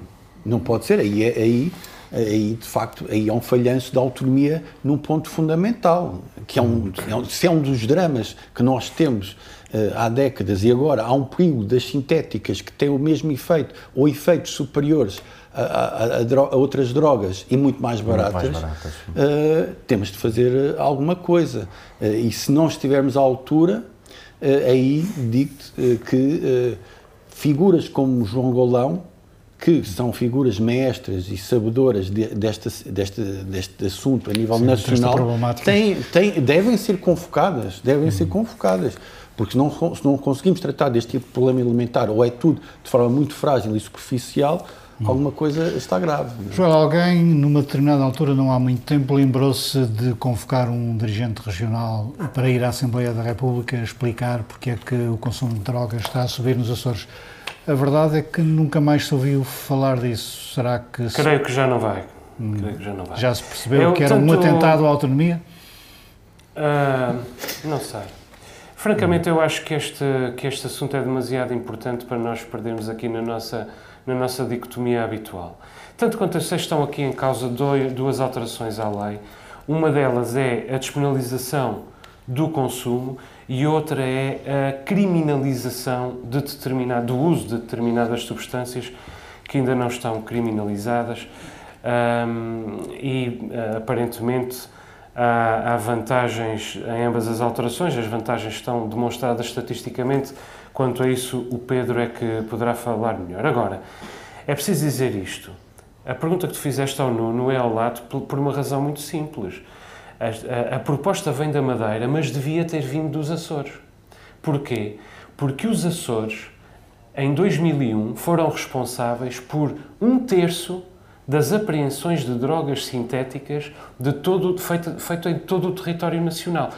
Não pode ser. Aí, é, aí, aí, de facto, aí é um falhanço da autonomia num ponto fundamental, que é um, é um, se é um dos dramas que nós temos há décadas e agora há um perigo das sintéticas que têm o mesmo efeito ou efeitos superiores a, a, a, a outras drogas e muito mais baratas, muito mais baratas uh, temos de fazer alguma coisa. Uh, e se não estivermos à altura, aí digo-te que figuras como João Golão que são figuras mestras e sabedoras de, deste, deste, deste assunto a nível Sim, nacional, têm, têm, devem ser convocadas, devem ser convocadas, porque se não, se não conseguimos tratar deste tipo de problema elementar, ou é tudo de forma muito frágil e superficial, alguma coisa está grave. Joel, alguém, numa determinada altura, não há muito tempo, lembrou-se de convocar um dirigente regional para ir à Assembleia da República explicar porque é que o consumo de drogas está a subir nos Açores. A verdade é que nunca mais se ouviu falar disso. Será que. Se... Creio que já não vai. Hum. Creio que já não vai. Já se percebeu Eu, que era tanto... um atentado à autonomia? Uh, não sei. Francamente, eu acho que este, que este assunto é demasiado importante para nós perdermos aqui na nossa, na nossa dicotomia habitual. Tanto quanto eu sei, estão aqui em causa duas alterações à lei. Uma delas é a despenalização do consumo e outra é a criminalização de determinado, do uso de determinadas substâncias que ainda não estão criminalizadas e uh, aparentemente há, há, vantagens em ambas as alterações, as vantagens estão demonstradas estatisticamente, quanto a isso o Pedro é que poderá falar melhor. Agora, é preciso dizer isto. A pergunta que tu fizeste ao Nuno é ao lado por uma razão muito simples a, a, a, proposta vem da Madeira, mas devia ter vindo dos Açores. Porquê? Porque os Açores, em 2001, foram responsáveis por um terço das apreensões de drogas sintéticas de todo, feito, feito em todo o território nacional.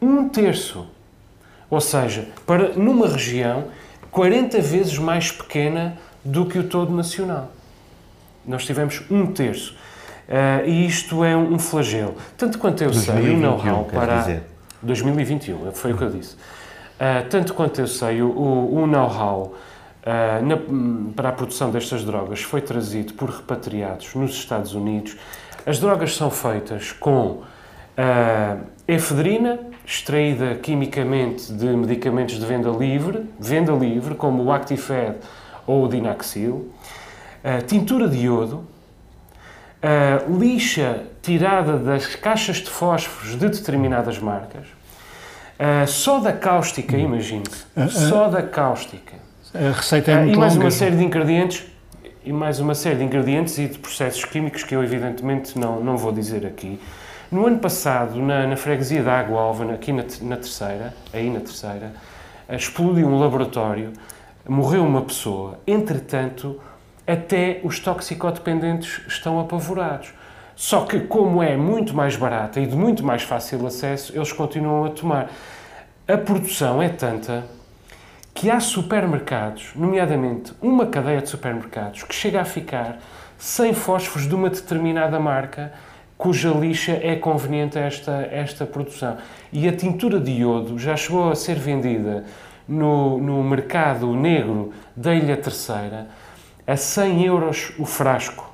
Um terço. Ou seja, para, numa região 40 vezes mais pequena do que o todo nacional. Nós tivemos um terço. Uh, e isto é um flagelo. Tanto quanto eu 2021, sei, o know-how para. Dizer. 2021, foi o que eu disse. Uh, tanto quanto eu sei, o, o know-how uh, para a produção destas drogas foi trazido por repatriados nos Estados Unidos. As drogas são feitas com efedrina, extraída quimicamente de medicamentos de venda livre, venda livre, como o Actifed ou o Dinaxil, tintura de iodo, lixa tirada das caixas de fósforos de determinadas marcas, soda cáustica, imagine-se, soda cáustica. A receita é muito E mais longa. uma série de ingredientes e mais uma série de ingredientes e de processos químicos que eu evidentemente não, não vou dizer aqui. No ano passado, na, na freguesia da Água Alva, aqui na, na terceira, aí na terceira, explodiu um laboratório, morreu uma pessoa. Entretanto, até os toxicodependentes estão apavorados. Só que, como é muito mais barata e de muito mais fácil acesso, eles continuam a tomar. A produção é tanta que há supermercados, nomeadamente uma cadeia de supermercados, que chega a ficar sem fósforos de uma determinada marca cuja lixa é conveniente a esta, esta produção. E a tintura de iodo já chegou a ser vendida no, no mercado negro da Ilha Terceira a 100 euros o frasco.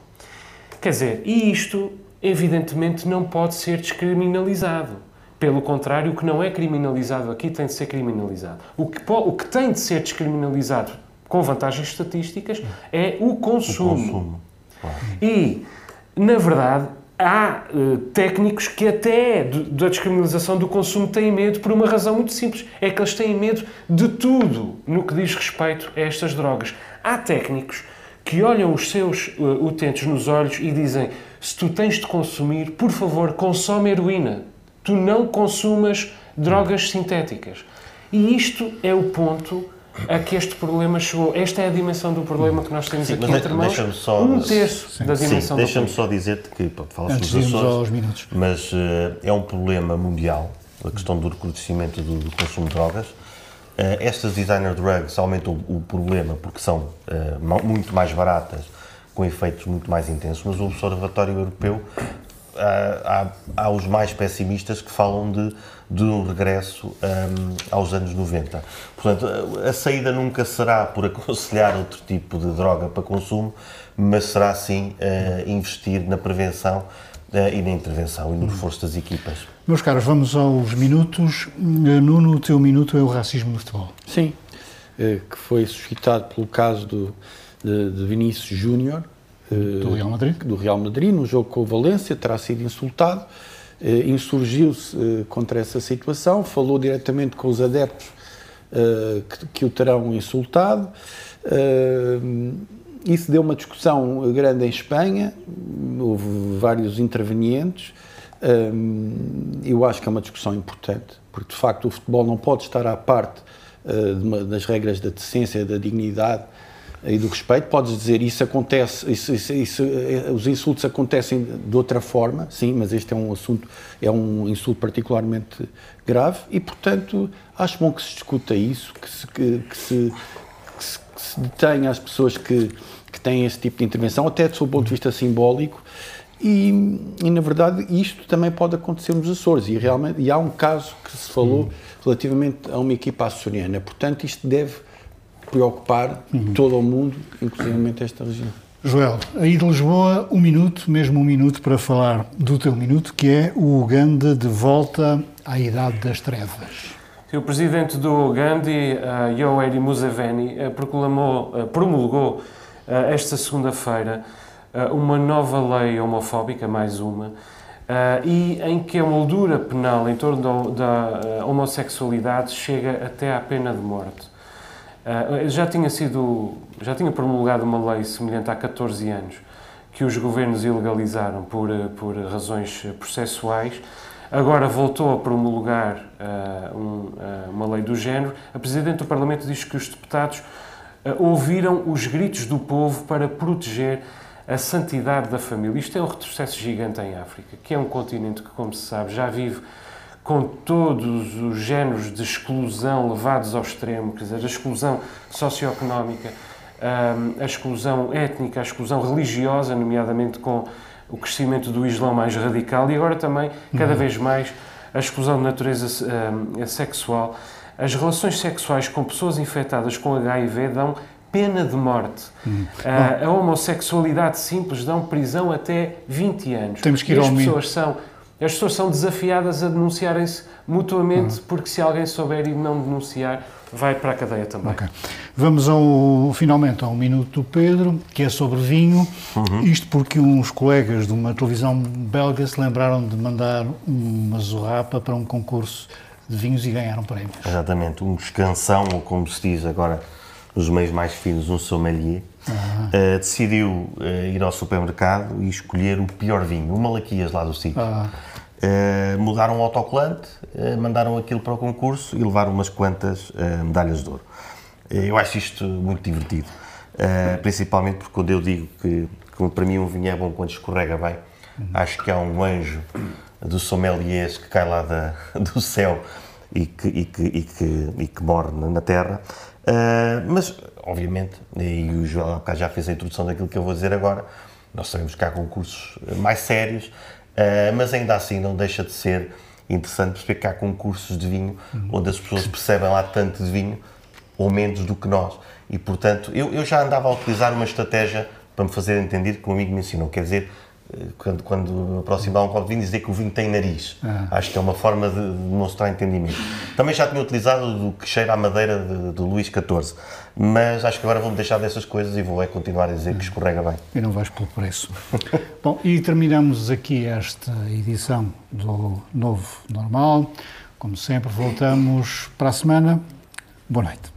Quer dizer, e isto, evidentemente, não pode ser descriminalizado. Pelo contrário, o que não é criminalizado aqui tem de ser criminalizado. O que, o que tem de ser descriminalizado com vantagens estatísticas é o consumo. O consumo. Claro. E, na verdade, há uh, técnicos que até da descriminalização do consumo têm medo por uma razão muito simples. É que eles têm medo de tudo no que diz respeito a estas drogas. Há técnicos que olham os seus uh, utentes nos olhos e dizem: se tu tens de consumir, por favor, consome heroína. Tu não consumas drogas sintéticas. E isto é o ponto a que este problema chegou. Esta é a dimensão do problema que nós temos sim, aqui entre mãos. Só, um terço sim. da dimensão sim, Deixa-me só dizer-te que, Antes dos Açores, aos minutos. mas uh, é um problema mundial, a questão do recrudescimento do, do consumo de drogas. Uh, estas designer drugs aumentam o, problema porque são uh, muito mais baratas, com efeitos muito mais intensos, mas o Observatório Europeu há, há, há os mais pessimistas que falam de, de um regresso um, aos anos 90. Portanto, a saída nunca será por aconselhar outro tipo de droga para consumo, mas será sim uh, investir na prevenção uh, e na intervenção e no reforço das equipas. Meus caros, vamos aos minutos. Nuno, o teu minuto é o racismo no futebol. Sim, que foi suscitado pelo caso do, de, de Vinícius Júnior, do Real Madrid? Do Real Madrid, no jogo com o Valência, terá sido insultado, eh, insurgiu-se eh, contra essa situação, falou diretamente com os adeptos eh, que, que o terão insultado. Isso deu uma discussão grande em Espanha, houve vários intervenientes. Eu acho que é uma discussão importante, porque de facto o futebol não pode estar à parte das regras da decência, da dignidade e do respeito. Podes dizer isso acontece, isso, isso, isso, eh, os insultos acontecem de outra forma, sim, mas este é um assunto, é um insulto particularmente grave e, portanto, acho bom que se discuta isso, que se, que, que se, que se, que se detenha as pessoas que, que têm esse tipo de intervenção, até do seu ponto de vista simbólico. E, e, na verdade isto também pode acontecer nos Açores e realmente e há um caso que se falou relativamente a uma equipa açoriana portanto isto deve preocupar uhum. todo o mundo, inclusive esta região. Joel, aí de Lisboa, um minuto, mesmo um minuto para falar do teu minuto, que é o Uganda de volta à Idade das Trevas. O presidente do Uganda, uh, Yoweri Museveni, uh, proclamou, uh, promulgou uh, esta segunda-feira uma nova lei homofóbica, mais uma, e em que a moldura penal em torno da homossexualidade chega até à pena de morte. Uh, já tinha sido, já tinha promulgado uma lei semelhante há 14 anos que os governos ilegalizaram por, ah, por razões processuais. Agora voltou a promulgar uh, um, uh, uma lei do género. A Presidente do Parlamento diz que os deputados ouviram os gritos do povo para proteger a santidade da família. Isto é um retrocesso gigante em África, que é um continente que, como se sabe, já vive com todos os géneros de exclusão levados ao extremo, quer dizer, a exclusão socioeconómica, a exclusão étnica, a exclusão religiosa, nomeadamente com o crescimento do Islão mais radical e agora também, cada uhum. vez mais, a exclusão de natureza sexual. As relações sexuais com pessoas infectadas com HIV dão pena de morte. Uhum. a homossexualidade simples dão prisão até 20 anos. Temos que ir e as pessoas são as pessoas são desafiadas a denunciarem-se mutuamente, uhum. porque se alguém souber e não denunciar, vai para a cadeia também. Okay. Vamos ao, finalmente ao minuto do Pedro, que é sobre vinho. Uhum. Isto porque uns colegas de uma televisão belga se lembraram de mandar uma zurrapa para um concurso de vinhos e ganharam prémios. Exatamente, um descansão, ou como se diz agora nos meios mais finos, um sommelier. Uh, decidiu uh, ir ao supermercado e escolher o pior vinho, o Malaquias lá do sítio. Uh, mudaram o autocolante, uh, mandaram aquilo para o concurso e levaram umas quantas medalhas de ouro. eu acho isto muito divertido, principalmente porque quando eu digo que, que, para mim um vinho é bom quando escorrega bem, uhum. acho que há um anjo do sommeliers que cai lá da, do céu e que, e que, e que, e que morre na terra. Mas, obviamente, e o João já fez a introdução daquilo que eu vou dizer agora, nós sabemos que há concursos mais sérios, Uh, mas ainda assim não deixa de ser interessante perceber que há concursos de vinho uhum. onde as pessoas percebem lá tanto de vinho ou menos do que nós. E, portanto, eu, eu já andava a utilizar uma estratégia para me fazer entender que um amigo me ensinou. Quer dizer, eh, quando, quando aproximar um copo de vinho, dizer que o vinho tem nariz. Ah. Acho que é uma forma de demonstrar entendimento. Também já tinha utilizado do que cheira à madeira de, do Luís XIV, mas acho que agora vou-me deixar dessas coisas e vou é continuar a dizer que escorrega bem. E não vais pelo preço. Bom, e terminamos aqui esta edição do Novo Normal. Como sempre, voltamos para a semana. Boa noite.